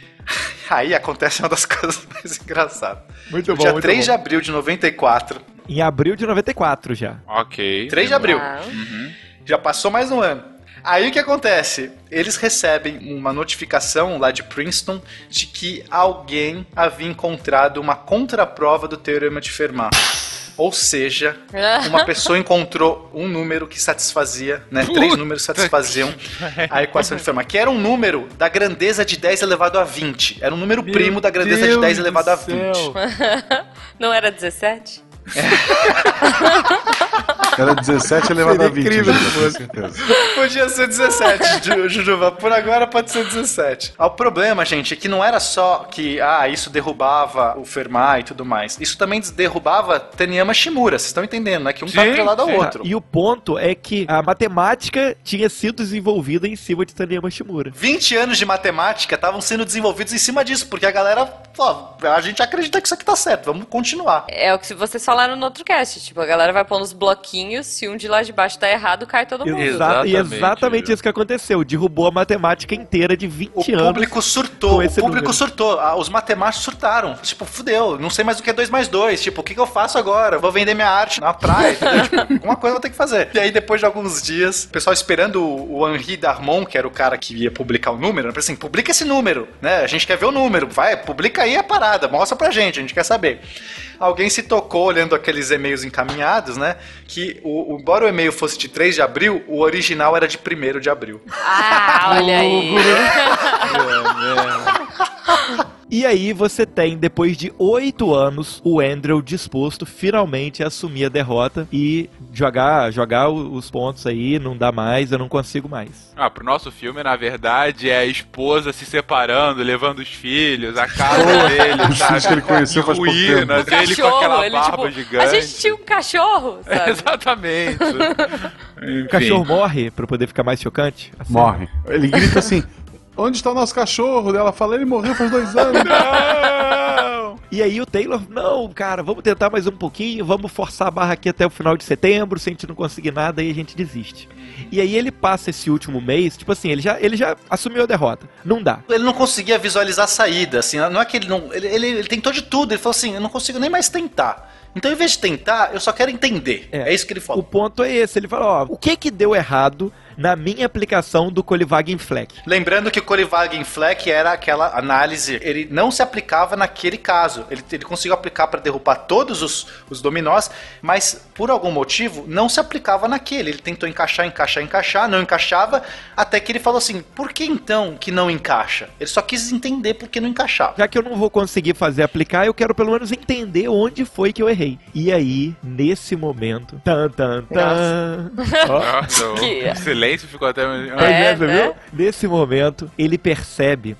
[LAUGHS] Aí acontece uma das [LAUGHS] coisas mais engraçadas. Muito bom. Dia muito 3 bom. de abril de 94. Em abril de 94 já. Ok. 3 de abril. Uhum. Já passou mais um ano. Aí o que acontece? Eles recebem uma notificação lá de Princeton de que alguém havia encontrado uma contraprova do teorema de Fermat. Ou seja, uma pessoa encontrou um número que satisfazia, né? Puta três números satisfaziam a equação de Fermat, que era um número da grandeza de 10 elevado a 20. Era um número Meu primo da grandeza Deus de 10 elevado a 20. [LAUGHS] [LAUGHS] Não era 17? [LAUGHS] Era 17 elevado a 20. Incrível com certeza. Podia ser 17, Jujuba. Por agora pode ser 17. Ah, o problema, gente, é que não era só que ah, isso derrubava o Fermat e tudo mais. Isso também derrubava Taniyama Shimura. Vocês estão entendendo, né? Que um tá sim, tá atrelado ao sim. outro. E o ponto é que a matemática tinha sido desenvolvida em cima de Taniyama Shimura. 20 anos de matemática estavam sendo desenvolvidos em cima disso, porque a galera, a gente acredita que isso aqui tá certo, vamos continuar. É o que vocês falaram no outro cast, tipo, a galera vai pondo os bloquinhos, se um de lá de baixo tá errado, cai todo mundo. Exa exatamente, e exatamente isso que aconteceu, derrubou a matemática inteira de 20 o anos. O público surtou, o público número. surtou, ah, os matemáticos surtaram, tipo, fudeu, não sei mais o que é 2 mais 2, tipo, o que, que eu faço agora? Vou vender minha arte na praia, [LAUGHS] tipo, alguma coisa eu vou ter que fazer. E aí, depois de alguns dias, o pessoal esperando o Henri Darmon, que era o cara que ia publicar o número, né, assim, publica esse número, né, a gente quer ver o número, vai, publica aí a parada, mostra pra gente, a gente quer saber alguém se tocou olhando aqueles e-mails encaminhados, né? Que o, embora o e-mail fosse de 3 de abril, o original era de 1 de abril. Ah, olha aí. [LAUGHS] E aí você tem, depois de oito anos, o Andrew disposto finalmente a assumir a derrota e jogar, jogar os pontos aí, não dá mais, eu não consigo mais. Ah, pro nosso filme, na verdade, é a esposa se separando, levando os filhos, a casa dele, Os sabe? filhos que ele conheceu faz pouco ruínas, tempo. ele com aquela barba tipo, gigante. a gente tinha um cachorro, [LAUGHS] sabe? Exatamente. O cachorro morre pra poder ficar mais chocante? Assim. Morre. Ele grita assim: Onde está o nosso cachorro? Ela fala: Ele morreu faz dois anos. [LAUGHS] Não! E aí o Taylor, não, cara, vamos tentar mais um pouquinho, vamos forçar a barra aqui até o final de setembro, se a gente não conseguir nada, aí a gente desiste. E aí ele passa esse último mês, tipo assim, ele já, ele já assumiu a derrota. Não dá. Ele não conseguia visualizar a saída, assim, não é que ele não. Ele, ele, ele tentou de tudo, ele falou assim: eu não consigo nem mais tentar. Então, em vez de tentar, eu só quero entender. É, isso que ele O falou. ponto é esse, ele fala, ó, o que que deu errado na minha aplicação do Colivagen Fleck? Lembrando que o Colivagen Fleck era aquela análise, ele não se aplicava naquele caso. Ele, ele conseguiu aplicar para derrubar todos os, os dominós, mas por algum motivo não se aplicava naquele. Ele tentou encaixar, encaixar, encaixar, não encaixava, até que ele falou assim: por que então que não encaixa? Ele só quis entender por que não encaixava. Já que eu não vou conseguir fazer aplicar, eu quero pelo menos entender onde foi que eu errei. E aí, nesse momento, tan tan tan. Nossa, o [LAUGHS] Que- silêncio ficou até. É, é, né? viu? Nesse momento, ele percebe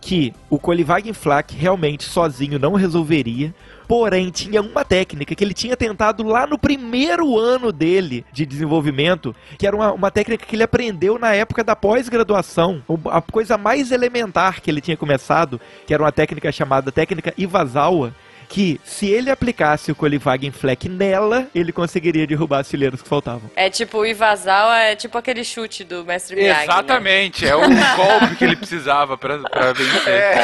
que o Colivagen Flack realmente sozinho não resolveria. Porém, tinha uma técnica que ele tinha tentado lá no primeiro ano dele de desenvolvimento, que era uma, uma técnica que ele aprendeu na época da pós-graduação. A coisa mais elementar que ele tinha começado, que era uma técnica chamada técnica Iwasawa, que se ele aplicasse o Colivagen Fleck nela, ele conseguiria derrubar as fileiras que faltavam. É tipo, o Iwasawa é tipo aquele chute do Mestre Miyagi. né? Exatamente, é o [LAUGHS] golpe que ele precisava pra, pra vencer.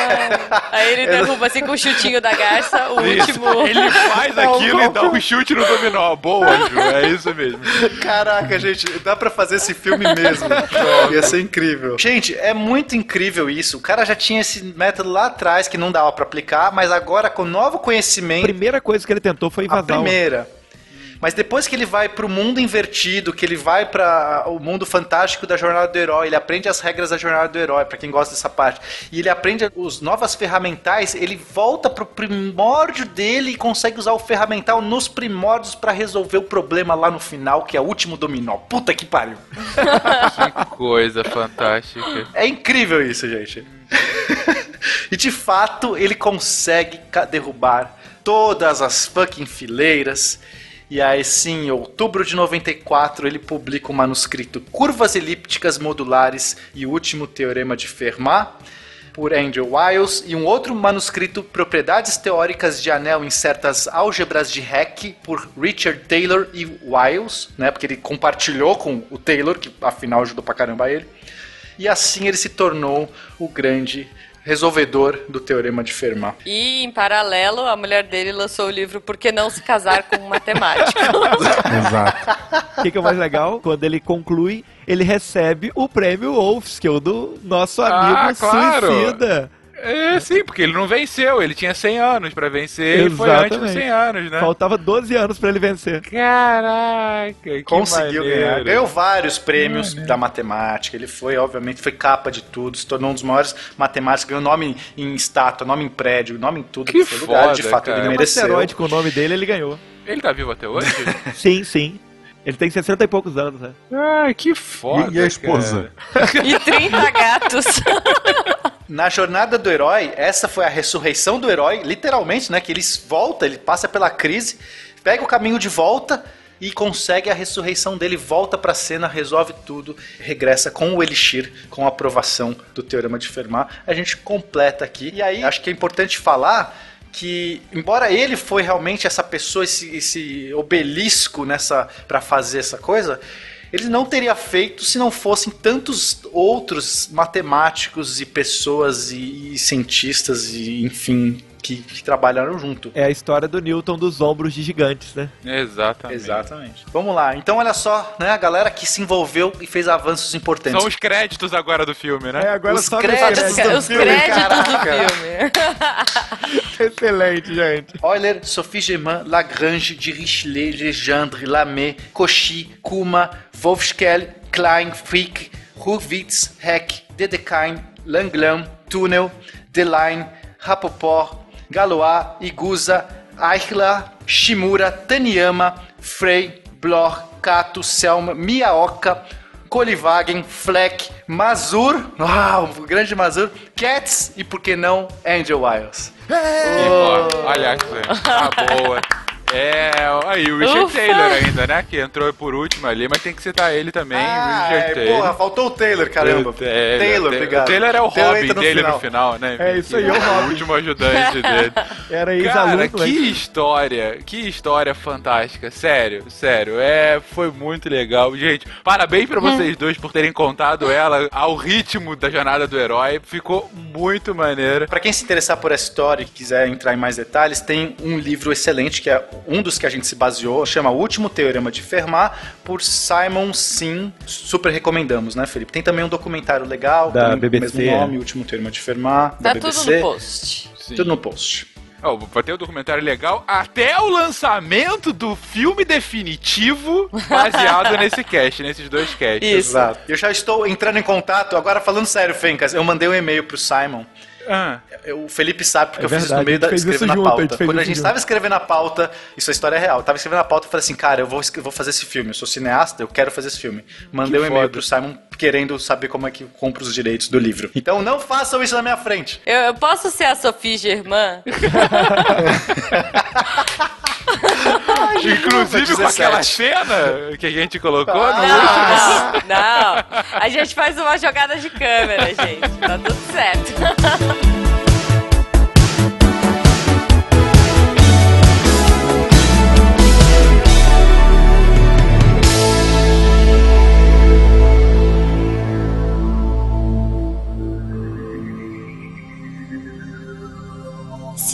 Aí ele derruba assim com o chutinho da garça, o Isso. último. Ele faz [LAUGHS] aquilo e dá um chute no dominó. Boa, Ju, é isso mesmo. Caraca, gente, dá pra fazer esse filme mesmo. Ia ser incrível. Gente, é muito incrível isso. O cara já tinha esse método lá atrás que não dava pra aplicar, mas agora com novo A conhecimento, primeira coisa que ele tentou foi a Iwasawa. primeira. Mas depois que ele vai pro mundo invertido, que ele vai para o mundo fantástico da jornada do herói, ele aprende as regras da jornada do herói, pra quem gosta dessa parte, e ele aprende os novas ferramentais, ele volta pro primórdio dele e consegue usar o ferramental nos primórdios pra resolver o problema lá no final, que é o último dominó. Puta que pariu. [LAUGHS] Que coisa fantástica. É incrível isso, gente. [LAUGHS] e de fato, ele consegue derrubar todas as fucking fileiras. E aí sim, em outubro de 94, ele publica o manuscrito Curvas Elípticas Modulares e o Último Teorema de Fermat, por Andrew Wiles, e um outro manuscrito Propriedades Teóricas de Anel em Certas Álgebras de Heck, por Richard Taylor e Wiles, né, porque ele compartilhou com o Taylor, que afinal ajudou pra caramba ele. E assim ele se tornou o grande resolvedor do Teorema de Fermat. E, em paralelo, a mulher dele lançou o livro Por que não se casar com um matemático? [LAUGHS] Exato. O que, que é o mais legal? Quando ele conclui, ele recebe o prêmio Wolfskill do nosso amigo Ah, claro. suicida. É, sim, porque ele não venceu, ele tinha 100 anos pra vencer e foi antes dos 100 anos, né? Faltava 12 anos pra ele vencer. Caraca, que Conseguiu maneiro. ganhar. Ganhou vários prêmios da matemática. Ele foi, obviamente, foi capa de tudo, se tornou um dos maiores matemáticos, ganhou nome em estátua, nome em prédio, nome em tudo. Que foi lugar. De foda, fato, cara. ele É um mereceu. asteroide com o nome dele, ele ganhou. Ele tá vivo até hoje? [LAUGHS] Sim, sim. Ele tem 60 e poucos anos, né? Ai, que foda. E, a esposa? e 30 gatos. [LAUGHS] Na jornada do herói, essa foi a ressurreição do herói, literalmente, né? Que ele volta, ele passa pela crise, pega o caminho de volta e consegue a ressurreição dele, volta pra cena, resolve tudo, regressa com o Elixir, com a aprovação do Teorema de Fermat. A gente completa aqui. E aí, acho que é importante falar que, embora ele foi realmente essa pessoa, esse, esse obelisco nessa para fazer essa coisa, ele não teria feito se não fossem tantos outros matemáticos e pessoas e, e cientistas e enfim que, que trabalharam junto. É a história do Newton dos ombros de gigantes, né? Exatamente. Exatamente. Vamos lá. Então olha só, né, a galera que se envolveu e fez avanços importantes. São os créditos agora do filme, né? agora Os créditos Os, do os filme, créditos do filme. [LAUGHS] Excelente, gente. Euler, Sophie Germain, Lagrange, Dirichlet, Legendre, Lamé, Cauchy, Kuma, Wolfskel, Klein, Frick, Hurwitz, Heck, Dedekind, Langlam, Tunnel, Delaine, Rapoport, Galois, Iguza, Eichler, Shimura, Taniyama, Frey, Blor, Kato, Selma, Miaoka, Kolivagen, Fleck, Mazur, uau, o grande Mazur, Cats e, por que não, Angel Wiles. E, pô, olha essa. Tá boa. É, aí o Richard Ufa. Taylor ainda, né? Que entrou por último ali, mas tem que citar ele também, Ah, Richard é, Taylor. porra, faltou o Taylor, caramba. O Taylor, Taylor, o obrigado. Taylor é o Taylor Robin no dele final. no final, né? É, isso aí, é o Robin. último ajudante dele. [LAUGHS] Era Cara, ex-aluno. que história, que história fantástica, sério, sério, é, foi muito legal, gente, parabéns pra vocês dois por terem contado ela ao ritmo da jornada do herói, ficou muito maneiro. Pra quem se interessar por essa história e quiser entrar em mais detalhes, tem um livro excelente que é um dos que a gente se baseou, chama O Último Teorema de Fermat, por Simon Sim. Super recomendamos, né, Felipe? Tem também um documentário legal, Da também com BBC, o mesmo nome, O Último Teorema de Fermat, da Tá tudo BBC. no post. Sim. Tudo no post. Ó, vai ter um documentário legal até o lançamento do filme definitivo baseado [LAUGHS] nesse cast, nesses dois casts. Isso. Exato. Eu já estou entrando em contato, agora falando sério, Fencas, eu mandei um e-mail pro Simon. Ah, Eu- O Felipe sabe porque É eu fiz isso no meio da escrevendo na junto, a pauta. Quando a gente estava escrevendo a pauta, isso é história real. Eu tava escrevendo a pauta e falei assim, cara, eu vou, eu vou fazer esse filme. Eu sou cineasta, eu quero fazer esse filme. Mandei um e-mail foda. pro Simon querendo saber como é que eu compro os direitos do livro. Então não façam isso na minha frente. Eu, eu posso ser a Sophie Germain? [LAUGHS] [LAUGHS] inclusive com 17. aquela cena que a gente colocou no último. Não, não. A gente faz uma jogada de câmera, gente. Tá tudo certo.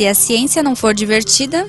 Se a ciência não for divertida,